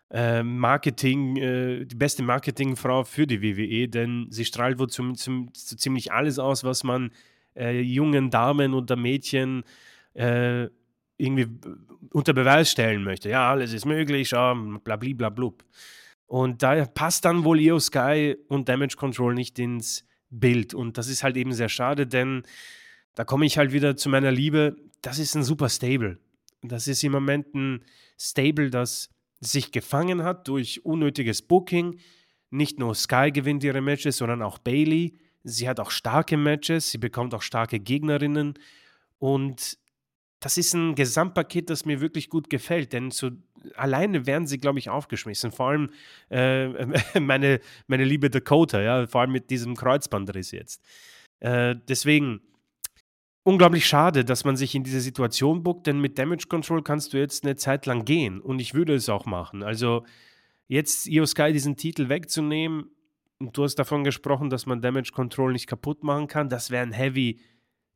äh, Marketing, äh, die beste Marketingfrau für die WWE, denn sie strahlt wohl zum, zum, so ziemlich alles aus, was man äh, jungen Damen oder Mädchen äh, irgendwie unter Beweis stellen möchte. Ja, alles ist möglich, ja, blub. Und da passt dann wohl Io Sky und Damage Control nicht ins Bild. Und das ist halt eben sehr schade, denn da komme ich halt wieder zu meiner Liebe. Das ist ein super Stable. Das ist im Moment ein Stable, das sich gefangen hat durch unnötiges Booking. Nicht nur Sky gewinnt ihre Matches, sondern auch Bailey. Sie hat auch starke Matches, sie bekommt auch starke Gegnerinnen. Und das ist ein Gesamtpaket, das mir wirklich gut gefällt, denn so alleine werden sie, glaube ich, aufgeschmissen. Vor allem äh, meine, meine liebe Dakota, ja, vor allem mit diesem Kreuzbandriss jetzt. Äh, deswegen, unglaublich schade, dass man sich in diese Situation buckt, denn mit Damage Control kannst du jetzt eine Zeit lang gehen und ich würde es auch machen. Also jetzt Io Sky diesen Titel wegzunehmen, und du hast davon gesprochen, dass man Damage Control nicht kaputt machen kann, das wäre ein Heavy,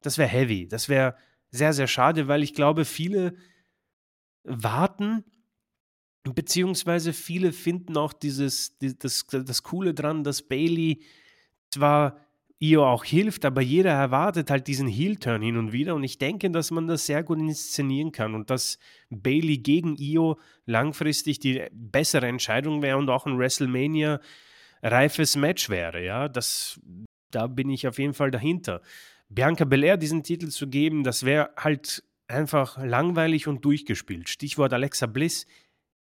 das wäre heavy, das wäre sehr, sehr schade, weil ich glaube, viele warten, beziehungsweise viele finden auch dieses, das, das Coole dran, dass Bailey zwar Io auch hilft, aber jeder erwartet halt diesen Heel-Turn hin und wieder und ich denke, dass man das sehr gut inszenieren kann und dass Bailey gegen Io langfristig die bessere Entscheidung wäre und auch ein WrestleMania reifes Match wäre, ja, das, da bin ich auf jeden Fall dahinter. Bianca Belair diesen Titel zu geben, das wäre halt einfach langweilig und durchgespielt. Stichwort Alexa Bliss,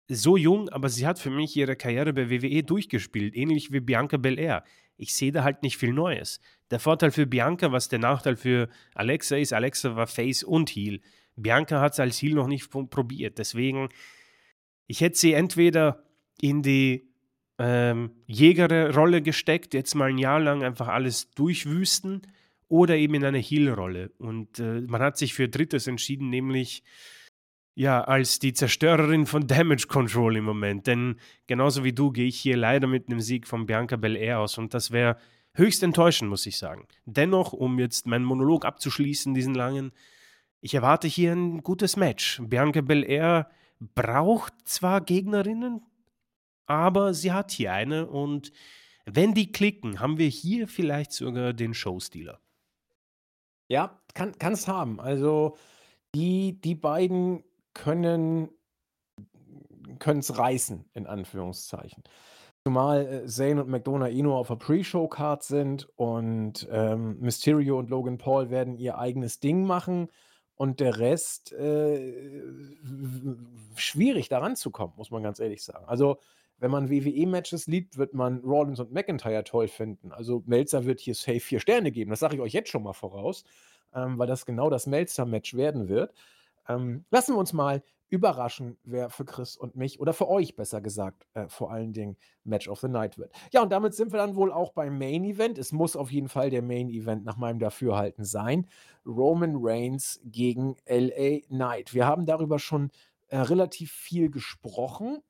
so jung, aber sie hat für mich ihre Karriere bei WWE durchgespielt, ähnlich wie Bianca Belair. Ich sehe da halt nicht viel Neues. Der Vorteil für Bianca, was der Nachteil für Alexa ist, Alexa war Face und Heel. Bianca hat es als Heel noch nicht probiert. Deswegen, ich hätte sie entweder in die ähm, Jägerrolle gesteckt, jetzt mal ein Jahr lang einfach alles durchwüsten, oder eben in eine Heel-Rolle. Und äh, man hat sich für Drittes entschieden, nämlich ja, als die Zerstörerin von Damage Control im Moment. Denn genauso wie du gehe ich hier leider mit einem Sieg von Bianca Belair aus und das wäre höchst enttäuschend, muss ich sagen. Dennoch, um jetzt meinen Monolog abzuschließen, diesen langen, ich erwarte hier ein gutes Match. Bianca Belair braucht zwar Gegnerinnen, aber sie hat hier eine und wenn die klicken, haben wir hier vielleicht sogar den Showstealer. Ja, kann es haben. Also die, die beiden können es reißen, in Anführungszeichen. Zumal äh, Zane und McDonough eh nur auf der Pre-Show-Card sind und ähm, Mysterio und Logan Paul werden ihr eigenes Ding machen und der Rest äh, schwierig daran zu kommen, muss man ganz ehrlich sagen. Also, wenn man WWE-Matches liebt, wird man Rollins und McIntyre toll finden. Also, Melzer wird hier safe vier Sterne geben. Das sage ich euch jetzt schon mal voraus, ähm, weil das genau das Melzer-Match werden wird. Ähm, lassen wir uns mal überraschen, wer für Chris und mich oder für euch besser gesagt äh, vor allen Dingen Match of the Night wird. Ja, und damit sind wir dann wohl auch beim Main Event. Es muss auf jeden Fall der Main Event nach meinem Dafürhalten sein. Roman Reigns gegen LA Knight. Wir haben darüber schon äh, relativ viel gesprochen.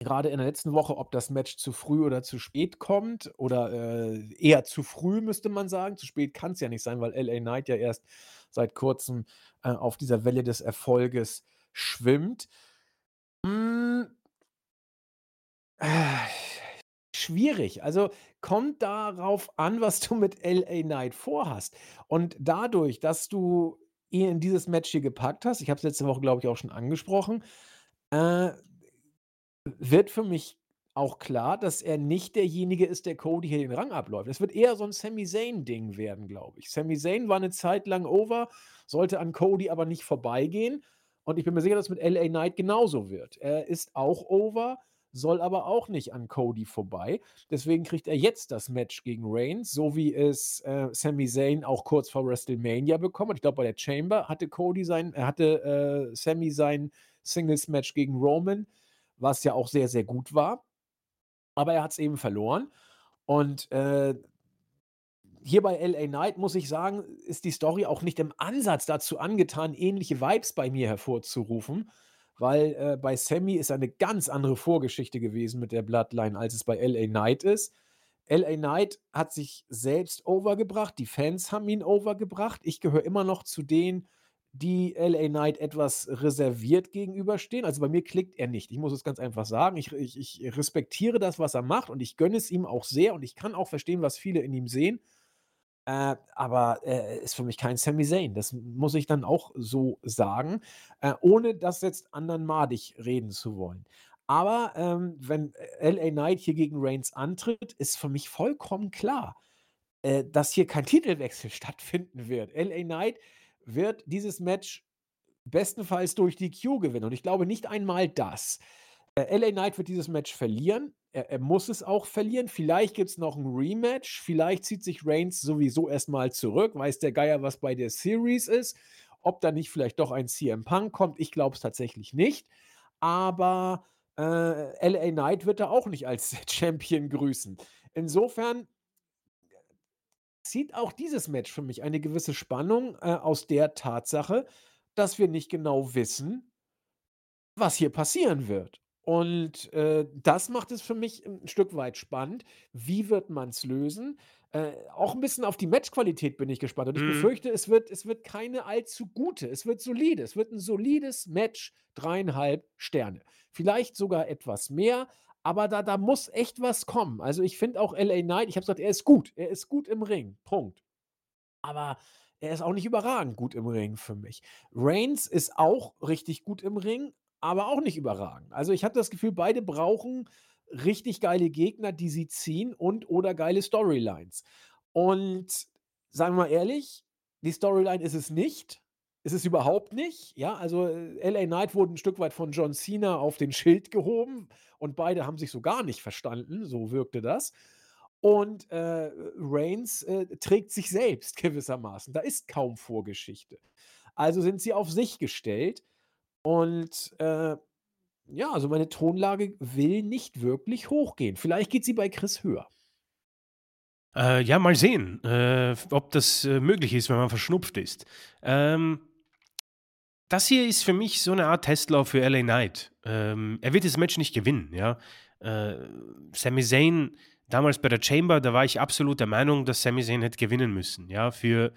Gerade in der letzten Woche, ob das Match zu früh oder zu spät kommt oder äh, eher zu früh, müsste man sagen. Zu spät kann es ja nicht sein, weil LA Knight ja erst seit kurzem äh, auf dieser Welle des Erfolges schwimmt. Hm. Schwierig. Also kommt darauf an, was du mit LA Knight vorhast. Und dadurch, dass du ihn in dieses Match hier gepackt hast, ich habe es letzte Woche, glaube ich, auch schon angesprochen, äh, wird für mich auch klar, dass er nicht derjenige ist, der Cody hier den Rang abläuft. Es wird eher so ein Sami Zayn-Ding werden, glaube ich. Sami Zayn war eine Zeit lang over, sollte an Cody aber nicht vorbeigehen. Und ich bin mir sicher, dass es mit LA Knight genauso wird. Er ist auch over, soll aber auch nicht an Cody vorbei. Deswegen kriegt er jetzt das Match gegen Reigns, so wie es äh, Sami Zayn auch kurz vor WrestleMania bekommen hat. Ich glaube, bei der Chamber hatte Cody sein, hatte äh, Sami sein Singles-Match gegen Roman, was ja auch sehr, sehr gut war. Aber er hat es eben verloren. Und äh, hier bei LA Knight muss ich sagen, ist die Story auch nicht im Ansatz dazu angetan, ähnliche Vibes bei mir hervorzurufen, weil äh, bei Sammy ist eine ganz andere Vorgeschichte gewesen mit der Bloodline, als es bei LA Knight ist. LA Knight hat sich selbst overgebracht, die Fans haben ihn overgebracht. Ich gehöre immer noch zu denen, die LA Knight etwas reserviert gegenüberstehen. Also bei mir klickt er nicht. Ich muss es ganz einfach sagen. Ich, ich, ich respektiere das, was er macht und ich gönne es ihm auch sehr und ich kann auch verstehen, was viele in ihm sehen. Äh, aber er ist für mich kein Sami Zayn. Das muss ich dann auch so sagen, äh, ohne das jetzt anderen madig reden zu wollen. Aber ähm, wenn LA Knight hier gegen Reigns antritt, ist für mich vollkommen klar, äh, dass hier kein Titelwechsel stattfinden wird. LA Knight wird dieses Match bestenfalls durch die Q gewinnen. Und ich glaube nicht einmal das. Äh, LA Knight wird dieses Match verlieren. Er, er muss es auch verlieren. Vielleicht gibt es noch ein Rematch. Vielleicht zieht sich Reigns sowieso erstmal zurück. Weiß der Geier, was bei der Series ist. Ob da nicht vielleicht doch ein CM Punk kommt, ich glaube es tatsächlich nicht. Aber äh, LA Knight wird da auch nicht als Champion grüßen. Insofern zieht auch dieses Match für mich eine gewisse Spannung äh, aus der Tatsache, dass wir nicht genau wissen, was hier passieren wird. Und äh, das macht es für mich ein Stück weit spannend. Wie wird man es lösen? Äh, auch ein bisschen auf die Matchqualität bin ich gespannt. Und ich mhm. befürchte, es wird, es wird keine allzu gute. Es wird solide. Es wird ein solides Match, dreieinhalb Sterne. Vielleicht sogar etwas mehr, aber da, da muss echt was kommen. Also ich finde auch LA Knight, ich habe gesagt, er ist gut. Er ist gut im Ring. Punkt. Aber er ist auch nicht überragend gut im Ring für mich. Reigns ist auch richtig gut im Ring, aber auch nicht überragend. Also ich habe das Gefühl, beide brauchen richtig geile Gegner, die sie ziehen und oder geile Storylines. Und sagen wir mal ehrlich, die Storyline ist es nicht. Ist es überhaupt nicht. Ja, also äh, LA Knight wurde ein Stück weit von John Cena auf den Schild gehoben und beide haben sich so gar nicht verstanden, so wirkte das. Und äh, Reigns äh, trägt sich selbst gewissermaßen. Da ist kaum Vorgeschichte. Also sind sie auf sich gestellt und äh, ja, also meine Tonlage will nicht wirklich hochgehen. Vielleicht geht sie bei Chris höher. Äh, ja, mal sehen, äh, ob das äh, möglich ist, wenn man verschnupft ist. Ähm, das hier ist für mich so eine Art Testlauf für LA Knight. Ähm, er wird das Match nicht gewinnen, ja. Äh, Sami Zayn, damals bei der Chamber, da war ich absolut der Meinung, dass Sami Zayn hätte gewinnen müssen, ja, für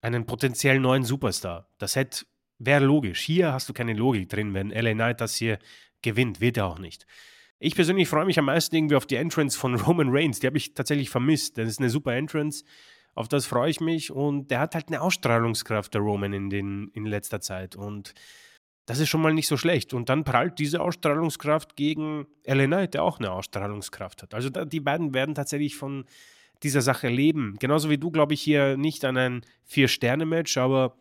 einen potenziell neuen Superstar. Das hätte, wäre logisch. Hier hast du keine Logik drin, wenn LA Knight das hier gewinnt, wird er auch nicht. Ich persönlich freue mich am meisten irgendwie auf die Entrance von Roman Reigns. Die habe ich tatsächlich vermisst. Das ist eine super Entrance. Auf das freue ich mich. Und der hat halt eine Ausstrahlungskraft, der Roman, in, den, in letzter Zeit. Und das ist schon mal nicht so schlecht. Und dann prallt diese Ausstrahlungskraft gegen LA Knight, der auch eine Ausstrahlungskraft hat. Also die beiden werden tatsächlich von dieser Sache leben. Genauso wie du, glaube ich, hier nicht an ein Vier-Sterne-Match, aber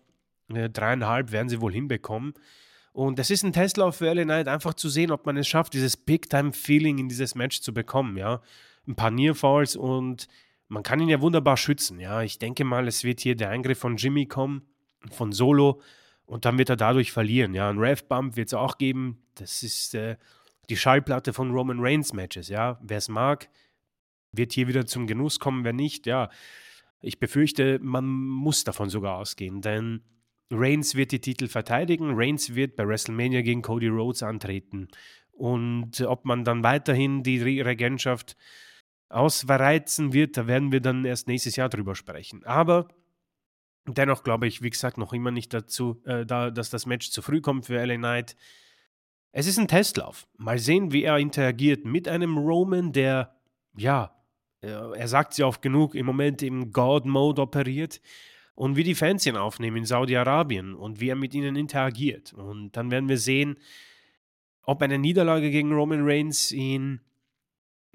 äh, dreieinhalb werden sie wohl hinbekommen. Und es ist ein Testlauf für LA Knight, einfach zu sehen, ob man es schafft, dieses Big-Time-Feeling in dieses Match zu bekommen, ja. Ein paar Nearfalls und man kann ihn ja wunderbar schützen, ja. Ich denke mal, es wird hier der Eingriff von Jimmy kommen, von Solo, und dann wird er dadurch verlieren, ja. Ein Rev-Bump wird es auch geben. Das ist äh, die Schallplatte von Roman Reigns-Matches, ja. Wer es mag, wird hier wieder zum Genuss kommen, wer nicht, ja. Ich befürchte, man muss davon sogar ausgehen, denn Reigns wird die Titel verteidigen. Reigns wird bei WrestleMania gegen Cody Rhodes antreten. Und ob man dann weiterhin die Regentschaft ausreizen wird, da werden wir dann erst nächstes Jahr drüber sprechen. Aber dennoch glaube ich, wie gesagt, noch immer nicht dazu, äh, da, dass das Match zu früh kommt für LA Knight. Es ist ein Testlauf. Mal sehen, wie er interagiert mit einem Roman, der, ja, er sagt sie oft genug, im Moment im God-Mode operiert und wie die Fans ihn aufnehmen in Saudi-Arabien und wie er mit ihnen interagiert. Und dann werden wir sehen, ob eine Niederlage gegen Roman Reigns ihn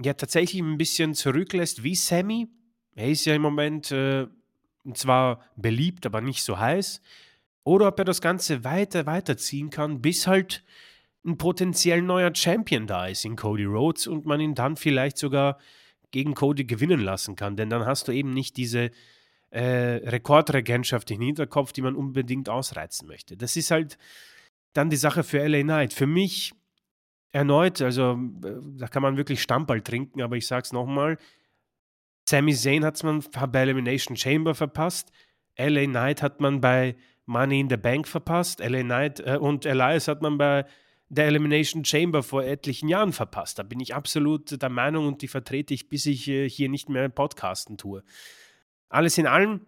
ja tatsächlich ein bisschen zurücklässt wie Sammy. Er ist ja im Moment äh, zwar beliebt, aber nicht so heiß. Oder ob er das Ganze weiter weiterziehen kann, bis halt ein potenziell neuer Champion da ist in Cody Rhodes und man ihn dann vielleicht sogar gegen Cody gewinnen lassen kann. Denn dann hast du eben nicht diese äh, Rekordregentschaft im Hinterkopf, die man unbedingt ausreizen möchte. Das ist halt dann die Sache für LA Knight. Für mich erneut, also äh, da kann man wirklich Stammball trinken, aber ich sag's nochmal, Sami Zayn hat man bei Elimination Chamber verpasst, LA Knight hat man bei Money in the Bank verpasst, LA Knight äh, und Elias hat man bei der Elimination Chamber vor etlichen Jahren verpasst. Da bin ich absolut der Meinung und die vertrete ich, bis ich äh, hier nicht mehr Podcasten tue. Alles in allem,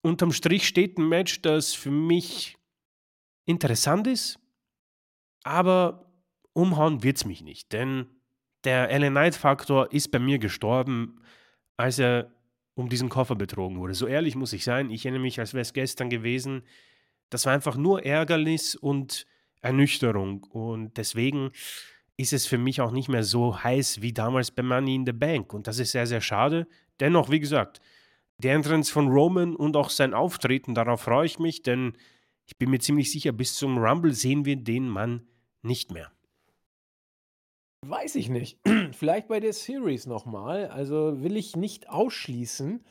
unterm Strich steht ein Match, das für mich interessant ist, aber umhauen wird es mich nicht, denn der Ellen Knight-Faktor ist bei mir gestorben, als er um diesen Koffer betrogen wurde. So ehrlich muss ich sein, ich erinnere mich, als wäre es gestern gewesen. Das war einfach nur Ärgernis und Ernüchterung. Und deswegen ist es für mich auch nicht mehr so heiß wie damals bei Money in the Bank. Und das ist sehr, sehr schade. Dennoch, wie gesagt, der Entrance von Roman und auch sein Auftreten, darauf freue ich mich, denn ich bin mir ziemlich sicher, bis zum Rumble sehen wir den Mann nicht mehr. Weiß ich nicht. Vielleicht bei der Series nochmal. Also will ich nicht ausschließen,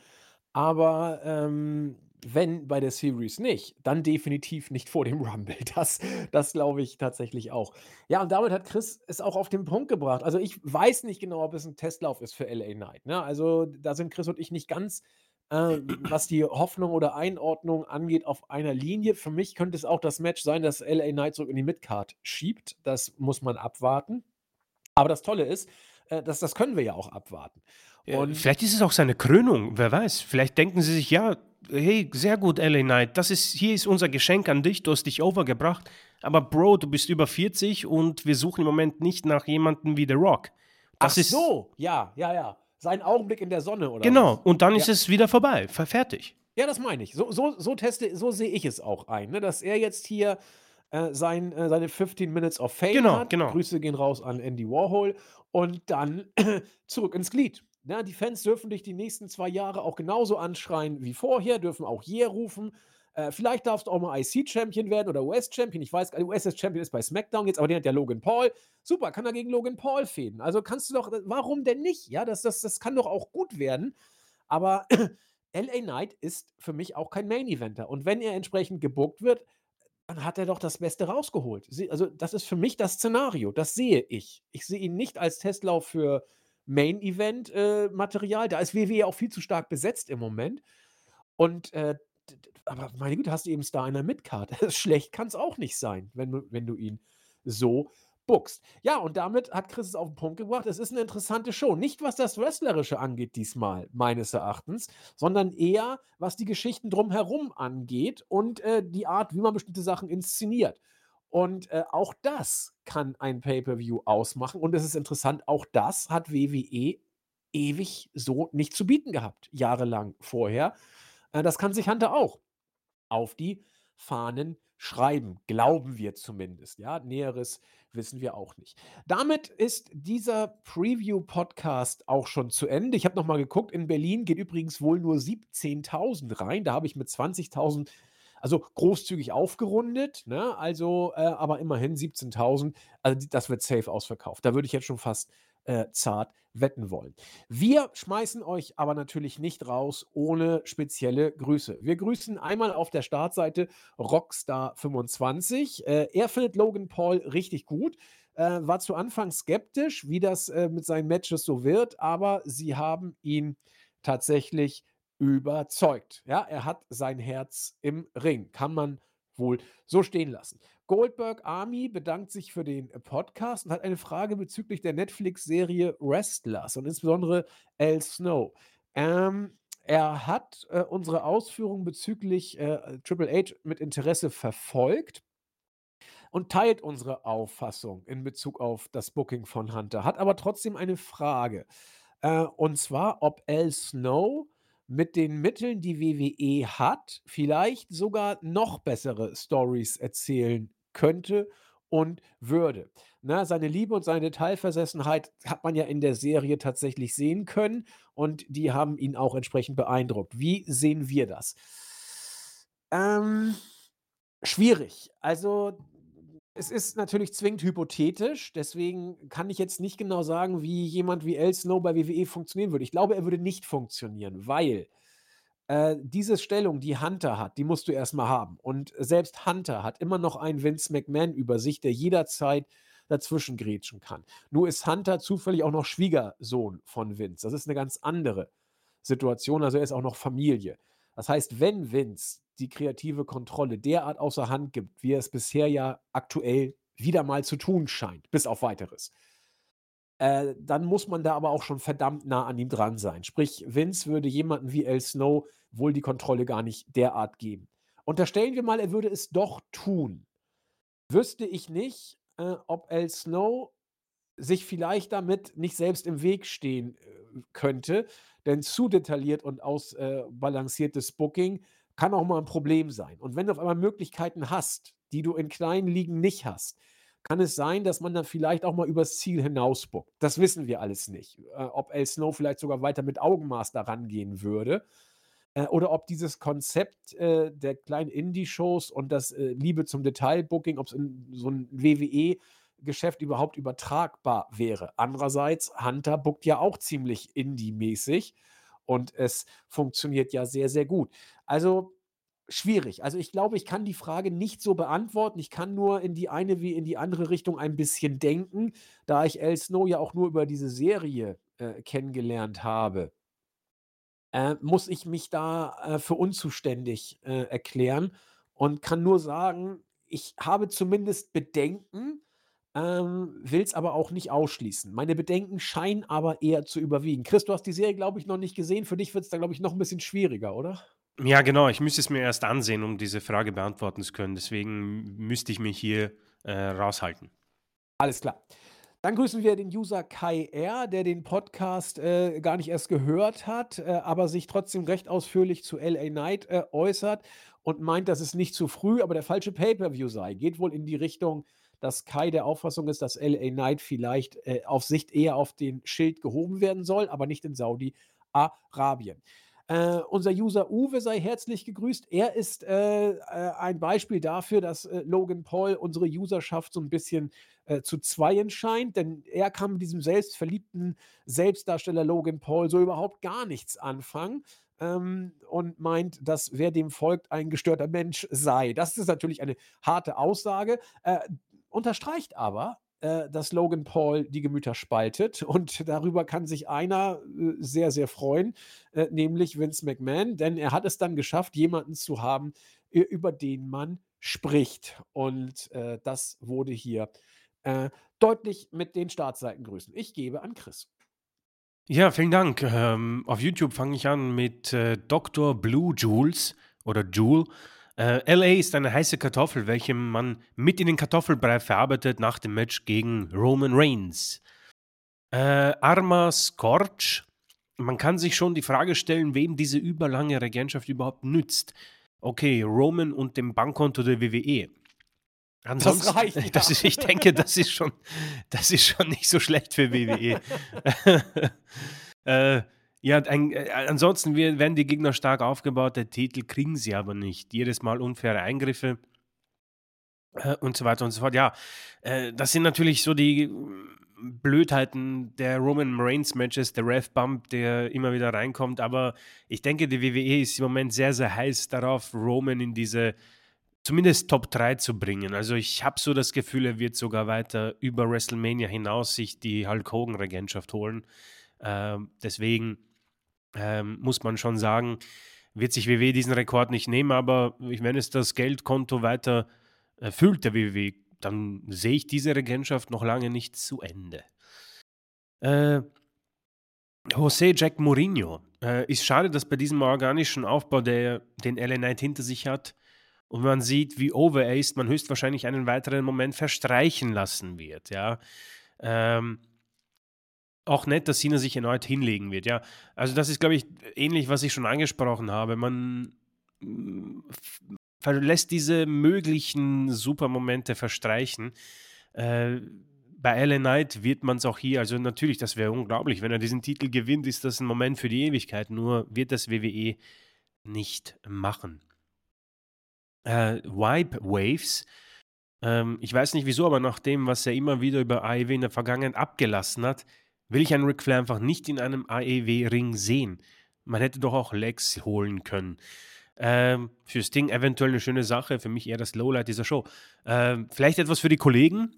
aber ähm, wenn bei der Series nicht, dann definitiv nicht vor dem Rumble. Das, das glaube ich tatsächlich auch. Ja, und damit hat Chris es auch auf den Punkt gebracht. Also ich weiß nicht genau, ob es ein Testlauf ist für LA Knight. Ne? Also da sind Chris und ich nicht ganz äh, was die Hoffnung oder Einordnung angeht, auf einer Linie. Für mich könnte es auch das Match sein, dass LA Knight zurück in die Midcard schiebt. Das muss man abwarten. Aber das Tolle ist, äh, dass, das können wir ja auch abwarten. Und ja, vielleicht ist es auch seine Krönung, wer weiß. Vielleicht denken sie sich, ja, hey, sehr gut, LA Knight, das ist, hier ist unser Geschenk an dich, du hast dich overgebracht. Aber Bro, du bist über 40 und wir suchen im Moment nicht nach jemandem wie The Rock. Das Ach so, ja, ja, ja sein Augenblick in der Sonne oder Genau, was? und dann ist es wieder vorbei, fertig. Ja, das meine ich. So, so, so teste, so sehe ich es auch ein, ne? dass er jetzt hier äh, sein, äh, seine 15 Minutes of Fame genau, hat. Genau. Grüße gehen raus an Andy Warhol und dann zurück ins Glied. Ja, die Fans dürfen dich die nächsten zwei Jahre auch genauso anschreien wie vorher, dürfen auch Yeah rufen. Äh, vielleicht darfst du auch mal IC-Champion werden oder US-Champion. Ich weiß, US-Champion ist bei SmackDown jetzt, aber den hat ja Logan Paul. Super, kann er gegen Logan Paul fäden. Also kannst du doch, warum denn nicht? Ja, das, das, das kann doch auch gut werden. Aber LA Knight ist für mich auch kein Main-Eventer. Und wenn er entsprechend gebuckt wird, dann hat er doch das Beste rausgeholt. Also, das ist für mich das Szenario. Das sehe ich. Ich sehe ihn nicht als Testlauf für Main-Event-Material. Äh, da ist WWE auch viel zu stark besetzt im Moment. Und äh, aber meine Güte, hast du eben Star in der Midcard. Schlecht kann es auch nicht sein, wenn wenn du ihn so buckst. Ja, und damit hat Chris es auf den Punkt gebracht. Es ist eine interessante Show. Nicht, was das Wrestlerische angeht diesmal, meines Erachtens, sondern eher, was die Geschichten drumherum angeht und äh, die Art, wie man bestimmte Sachen inszeniert. Und äh, auch das kann ein Pay-per-view ausmachen. Und es ist interessant, auch das hat WWE ewig so nicht zu bieten gehabt, jahrelang vorher. Äh, das kann sich Hunter auch auf die Fahnen schreiben, glauben wir zumindest. Ja, näheres wissen wir auch nicht. Damit ist dieser Preview-Podcast auch schon zu Ende. Ich habe nochmal geguckt, in Berlin geht übrigens wohl nur 17.000 rein. Da habe ich mit 20.000 also großzügig aufgerundet, ne? also äh, aber immerhin 17.000. Also das wird safe ausverkauft. Da würde ich jetzt schon fast äh, zart wetten wollen. Wir schmeißen euch aber natürlich nicht raus ohne spezielle Grüße. Wir grüßen einmal auf der Startseite Rockstar25. Äh, er findet Logan Paul richtig gut. Äh, war zu Anfang skeptisch, wie das äh, mit seinen Matches so wird, aber sie haben ihn tatsächlich überzeugt. Ja, er hat sein Herz im Ring. Kann man wohl so stehen lassen. Goldberg Army bedankt sich für den Podcast und hat eine Frage bezüglich der Netflix-Serie Wrestlers und insbesondere Al Snow. Ähm, er hat äh, unsere Ausführungen bezüglich äh, Triple H mit Interesse verfolgt und teilt unsere Auffassung in Bezug auf das Booking von Hunter, hat aber trotzdem eine Frage. Äh, und zwar, ob Al Snow mit den Mitteln, die WWE hat, vielleicht sogar noch bessere Stories erzählen könnte und würde. Na, seine Liebe und seine Detailversessenheit hat man ja in der Serie tatsächlich sehen können und die haben ihn auch entsprechend beeindruckt. Wie sehen wir das? Ähm, schwierig. Also es ist natürlich zwingend hypothetisch, deswegen kann ich jetzt nicht genau sagen, wie jemand wie El Snow bei WWE funktionieren würde. Ich glaube, er würde nicht funktionieren, weil äh, diese Stellung, die Hunter hat, die musst du erstmal haben. Und selbst Hunter hat immer noch einen Vince McMahon über sich, der jederzeit dazwischen grätschen kann. Nur ist Hunter zufällig auch noch Schwiegersohn von Vince. Das ist eine ganz andere Situation. Also er ist auch noch Familie. Das heißt, wenn Vince die kreative Kontrolle derart außer Hand gibt, wie er es bisher ja aktuell wieder mal zu tun scheint, bis auf weiteres, äh, dann muss man da aber auch schon verdammt nah an ihm dran sein. Sprich, Vince würde jemanden wie El Snow wohl die Kontrolle gar nicht derart geben. Unterstellen wir mal, er würde es doch tun. Wüsste ich nicht, äh, ob El Snow sich vielleicht damit nicht selbst im Weg stehen äh, könnte, denn zu detailliert und ausbalanciertes Booking kann auch mal ein Problem sein. Und wenn du auf einmal Möglichkeiten hast, die du in kleinen Ligen nicht hast, kann es sein, dass man dann vielleicht auch mal übers Ziel hinausbuckt. Das wissen wir alles nicht. Äh, ob El Snow vielleicht sogar weiter mit Augenmaß daran gehen würde. Äh, oder ob dieses Konzept äh, der kleinen Indie-Shows und das Liebe zum Detailbooking, ob es in so ein WWE-Geschäft überhaupt übertragbar wäre. Andererseits, Hunter bookt ja auch ziemlich Indie-mäßig und es funktioniert ja sehr, sehr gut. Also schwierig. Also ich glaube, ich kann die Frage nicht so beantworten. Ich kann nur in die eine wie in die andere Richtung ein bisschen denken, da ich El Snow ja auch nur über diese Serie äh, kennengelernt habe. Äh, muss ich mich da äh, für unzuständig äh, erklären und kann nur sagen, ich habe zumindest Bedenken, ähm, will es aber auch nicht ausschließen. Meine Bedenken scheinen aber eher zu überwiegen. Chris, du hast die Serie, glaube ich, noch nicht gesehen. Für dich wird es da, glaube ich, noch ein bisschen schwieriger, oder? Ja, genau. Ich müsste es mir erst ansehen, um diese Frage beantworten zu können. Deswegen müsste ich mich hier äh, raushalten. Alles klar. Dann grüßen wir den User Kai R., der den Podcast äh, gar nicht erst gehört hat, äh, aber sich trotzdem recht ausführlich zu LA Knight äh, äußert und meint, dass es nicht zu früh, aber der falsche Pay-Per-View sei. Geht wohl in die Richtung, dass Kai der Auffassung ist, dass LA Knight vielleicht äh, auf Sicht eher auf den Schild gehoben werden soll, aber nicht in Saudi-Arabien. Äh, unser User Uwe sei herzlich gegrüßt. Er ist äh, äh, ein Beispiel dafür, dass äh, Logan Paul unsere Userschaft so ein bisschen äh, zu zweien scheint, denn er kann mit diesem selbstverliebten Selbstdarsteller Logan Paul so überhaupt gar nichts anfangen. Ähm, und meint, dass wer dem folgt, ein gestörter Mensch sei. Das ist natürlich eine harte Aussage, äh, unterstreicht aber, äh, dass Logan Paul die Gemüter spaltet. Und darüber kann sich einer äh, sehr, sehr freuen, äh, nämlich Vince McMahon, denn er hat es dann geschafft, jemanden zu haben, über den man spricht. Und äh, das wurde hier äh, deutlich mit den Startseitengrüßen. Ich gebe an Chris. Ja, vielen Dank. Ähm, auf YouTube fange ich an mit äh, Dr. Blue Jules oder Jule. Äh, LA ist eine heiße Kartoffel, welche man mit in den Kartoffelbrei verarbeitet nach dem Match gegen Roman Reigns. Äh, Arma Scorch. Man kann sich schon die Frage stellen, wem diese überlange Regentschaft überhaupt nützt. Okay, Roman und dem Bankkonto der WWE. Ansonsten, das reicht. Ja. Das ist, ich denke, das ist schon, das ist schon nicht so schlecht für WWE. äh, ja, ein, äh, ansonsten werden die Gegner stark aufgebaut, der Titel kriegen sie aber nicht. Jedes Mal unfaire Eingriffe äh, und so weiter und so fort. Ja, äh, das sind natürlich so die äh, Blödheiten der Roman Reigns Matches, der Rev Bump, der immer wieder reinkommt. Aber ich denke, die WWE ist im Moment sehr, sehr heiß darauf, Roman in diese zumindest Top 3 zu bringen. Also ich habe so das Gefühl, er wird sogar weiter über WrestleMania hinaus sich die Hulk Hogan Regentschaft holen. Ähm, deswegen ähm, muss man schon sagen, wird sich WWE diesen Rekord nicht nehmen, aber wenn es das Geldkonto weiter erfüllt, der WWE, dann sehe ich diese Regentschaft noch lange nicht zu Ende. Äh, José Jack Mourinho. Äh, ist schade, dass bei diesem organischen Aufbau, der den LA Knight hinter sich hat, und man sieht, wie over er ist, man höchstwahrscheinlich einen weiteren Moment verstreichen lassen wird. Ja. Ähm, auch nett, dass Sina sich erneut hinlegen wird, ja. Also das ist, glaube ich, ähnlich, was ich schon angesprochen habe. Man mm, verlässt diese möglichen Supermomente verstreichen. Äh, bei Ellen Knight wird man es auch hier, also natürlich, das wäre unglaublich. Wenn er diesen Titel gewinnt, ist das ein Moment für die Ewigkeit. Nur wird das WWE nicht machen. Äh, Wipe Waves. Ähm, ich weiß nicht wieso, aber nach dem, was er immer wieder über AEW in der Vergangenheit abgelassen hat, will ich einen Ric Flair einfach nicht in einem AEW-Ring sehen. Man hätte doch auch Legs holen können. Ähm, für Sting eventuell eine schöne Sache, für mich eher das Lowlight dieser Show. Ähm, vielleicht etwas für die Kollegen,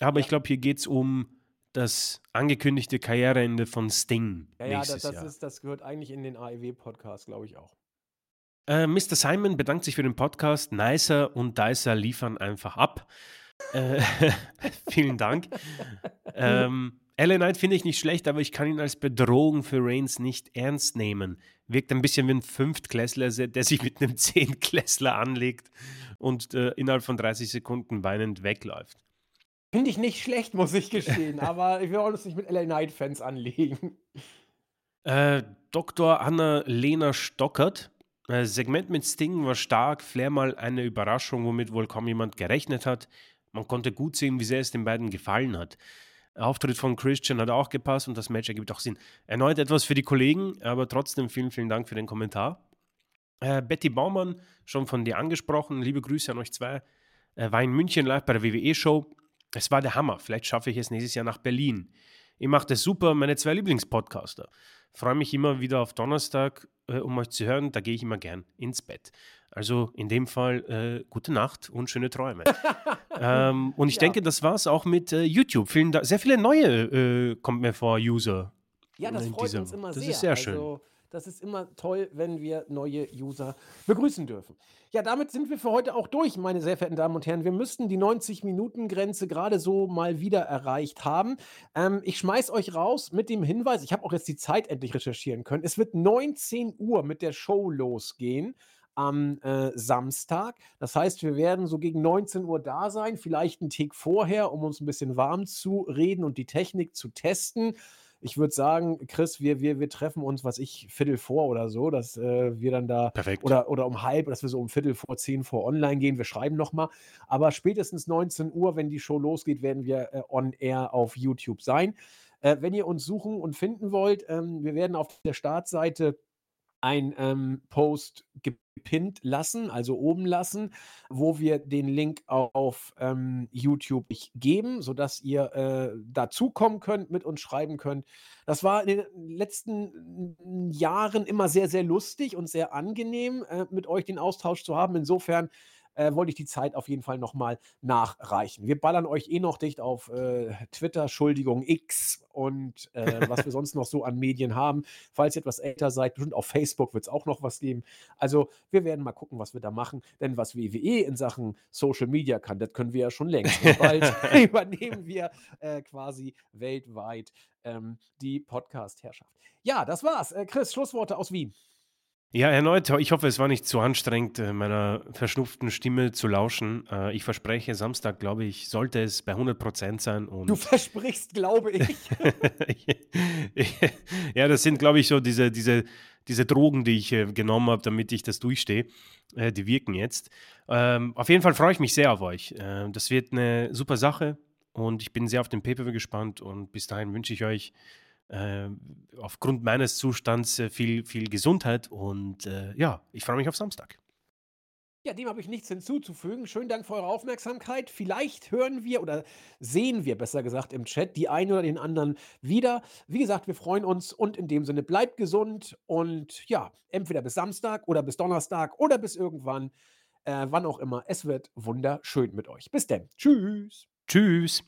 aber ich glaube, hier geht es um das angekündigte Karriereende von Sting. Ja, ja, das, das, ist, das gehört eigentlich in den AEW-Podcast, glaube ich auch. Äh, Mr. Simon bedankt sich für den Podcast. Nicer und Dicer liefern einfach ab. Äh, vielen Dank. ähm, LA Knight finde ich nicht schlecht, aber ich kann ihn als Bedrohung für Reigns nicht ernst nehmen. Wirkt ein bisschen wie ein Fünftklässler, der sich mit einem Zehntklässler anlegt und äh, innerhalb von 30 Sekunden weinend wegläuft. Finde ich nicht schlecht, muss ich gestehen, aber ich will auch nicht mit LA Knight-Fans anlegen. Äh, Dr. Anna-Lena Stockert. Äh, Segment mit Sting war stark, Flair mal eine Überraschung, womit wohl kaum jemand gerechnet hat. Man konnte gut sehen, wie sehr es den beiden gefallen hat. Auftritt von Christian hat auch gepasst und das Match ergibt auch Sinn. Erneut etwas für die Kollegen, aber trotzdem vielen, vielen Dank für den Kommentar. Äh, Betty Baumann, schon von dir angesprochen, liebe Grüße an euch zwei, äh, war in München live bei der WWE-Show. Es war der Hammer. Vielleicht schaffe ich es nächstes Jahr nach Berlin. Ihr macht es super, meine zwei Lieblingspodcaster. Freue mich immer wieder auf Donnerstag, äh, um euch zu hören. Da gehe ich immer gern ins Bett. Also in dem Fall äh, gute Nacht und schöne Träume. ähm, und ich ja. denke, das war es auch mit äh, YouTube. Vielen sehr viele neue, äh, kommt mir vor, User. Ja, das freut dieser, uns immer das sehr. Das ist sehr schön. Also, das ist immer toll, wenn wir neue User begrüßen dürfen. Ja, damit sind wir für heute auch durch, meine sehr verehrten Damen und Herren. Wir müssten die 90-Minuten-Grenze gerade so mal wieder erreicht haben. Ähm, ich schmeiß euch raus mit dem Hinweis, ich habe auch jetzt die Zeit endlich recherchieren können. Es wird 19 Uhr mit der Show losgehen am äh, Samstag. Das heißt, wir werden so gegen 19 Uhr da sein, vielleicht einen Tick vorher, um uns ein bisschen warm zu reden und die Technik zu testen. Ich würde sagen, Chris, wir, wir, wir treffen uns, was ich, Viertel vor oder so, dass äh, wir dann da Perfekt. Oder, oder um halb, dass wir so um Viertel vor zehn vor online gehen. Wir schreiben nochmal. Aber spätestens 19 Uhr, wenn die Show losgeht, werden wir äh, on air auf YouTube sein. Äh, wenn ihr uns suchen und finden wollt, ähm, wir werden auf der Startseite ein ähm, Post gepinnt lassen, also oben lassen, wo wir den Link auf ähm, YouTube geben, sodass ihr äh, dazukommen könnt, mit uns schreiben könnt. Das war in den letzten Jahren immer sehr, sehr lustig und sehr angenehm, äh, mit euch den Austausch zu haben. Insofern äh, wollte ich die Zeit auf jeden Fall nochmal nachreichen. Wir ballern euch eh noch dicht auf äh, Twitter, Entschuldigung, X und äh, was wir sonst noch so an Medien haben. Falls ihr etwas älter seid, bestimmt auf Facebook wird es auch noch was geben. Also wir werden mal gucken, was wir da machen. Denn was WWE in Sachen Social Media kann, das können wir ja schon längst. Und bald übernehmen wir äh, quasi weltweit ähm, die Podcast-Herrschaft. Ja, das war's. Äh, Chris, Schlussworte aus Wien. Ja, erneut, ich hoffe, es war nicht zu anstrengend, äh, meiner verschnupften Stimme zu lauschen. Äh, ich verspreche, Samstag, glaube ich, sollte es bei 100% sein. Und du versprichst, glaube ich. ja, das sind, glaube ich, so diese, diese, diese Drogen, die ich äh, genommen habe, damit ich das durchstehe. die wirken jetzt. Ähm, auf jeden Fall freue ich mich sehr auf euch. das wird eine super Sache und ich bin sehr auf den Paper gespannt und bis dahin wünsche ich euch äh, aufgrund meines Zustands äh, viel, viel Gesundheit und äh, ja, ich freue mich auf Samstag. Ja, dem habe ich nichts hinzuzufügen. Schönen Dank für eure Aufmerksamkeit. Vielleicht hören wir oder sehen wir, besser gesagt, im Chat die einen oder den anderen wieder. Wie gesagt, wir freuen uns und in dem Sinne bleibt gesund und ja, entweder bis Samstag oder bis Donnerstag oder bis irgendwann, äh, wann auch immer. Es wird wunderschön mit euch. Bis denn. Tschüss. Tschüss.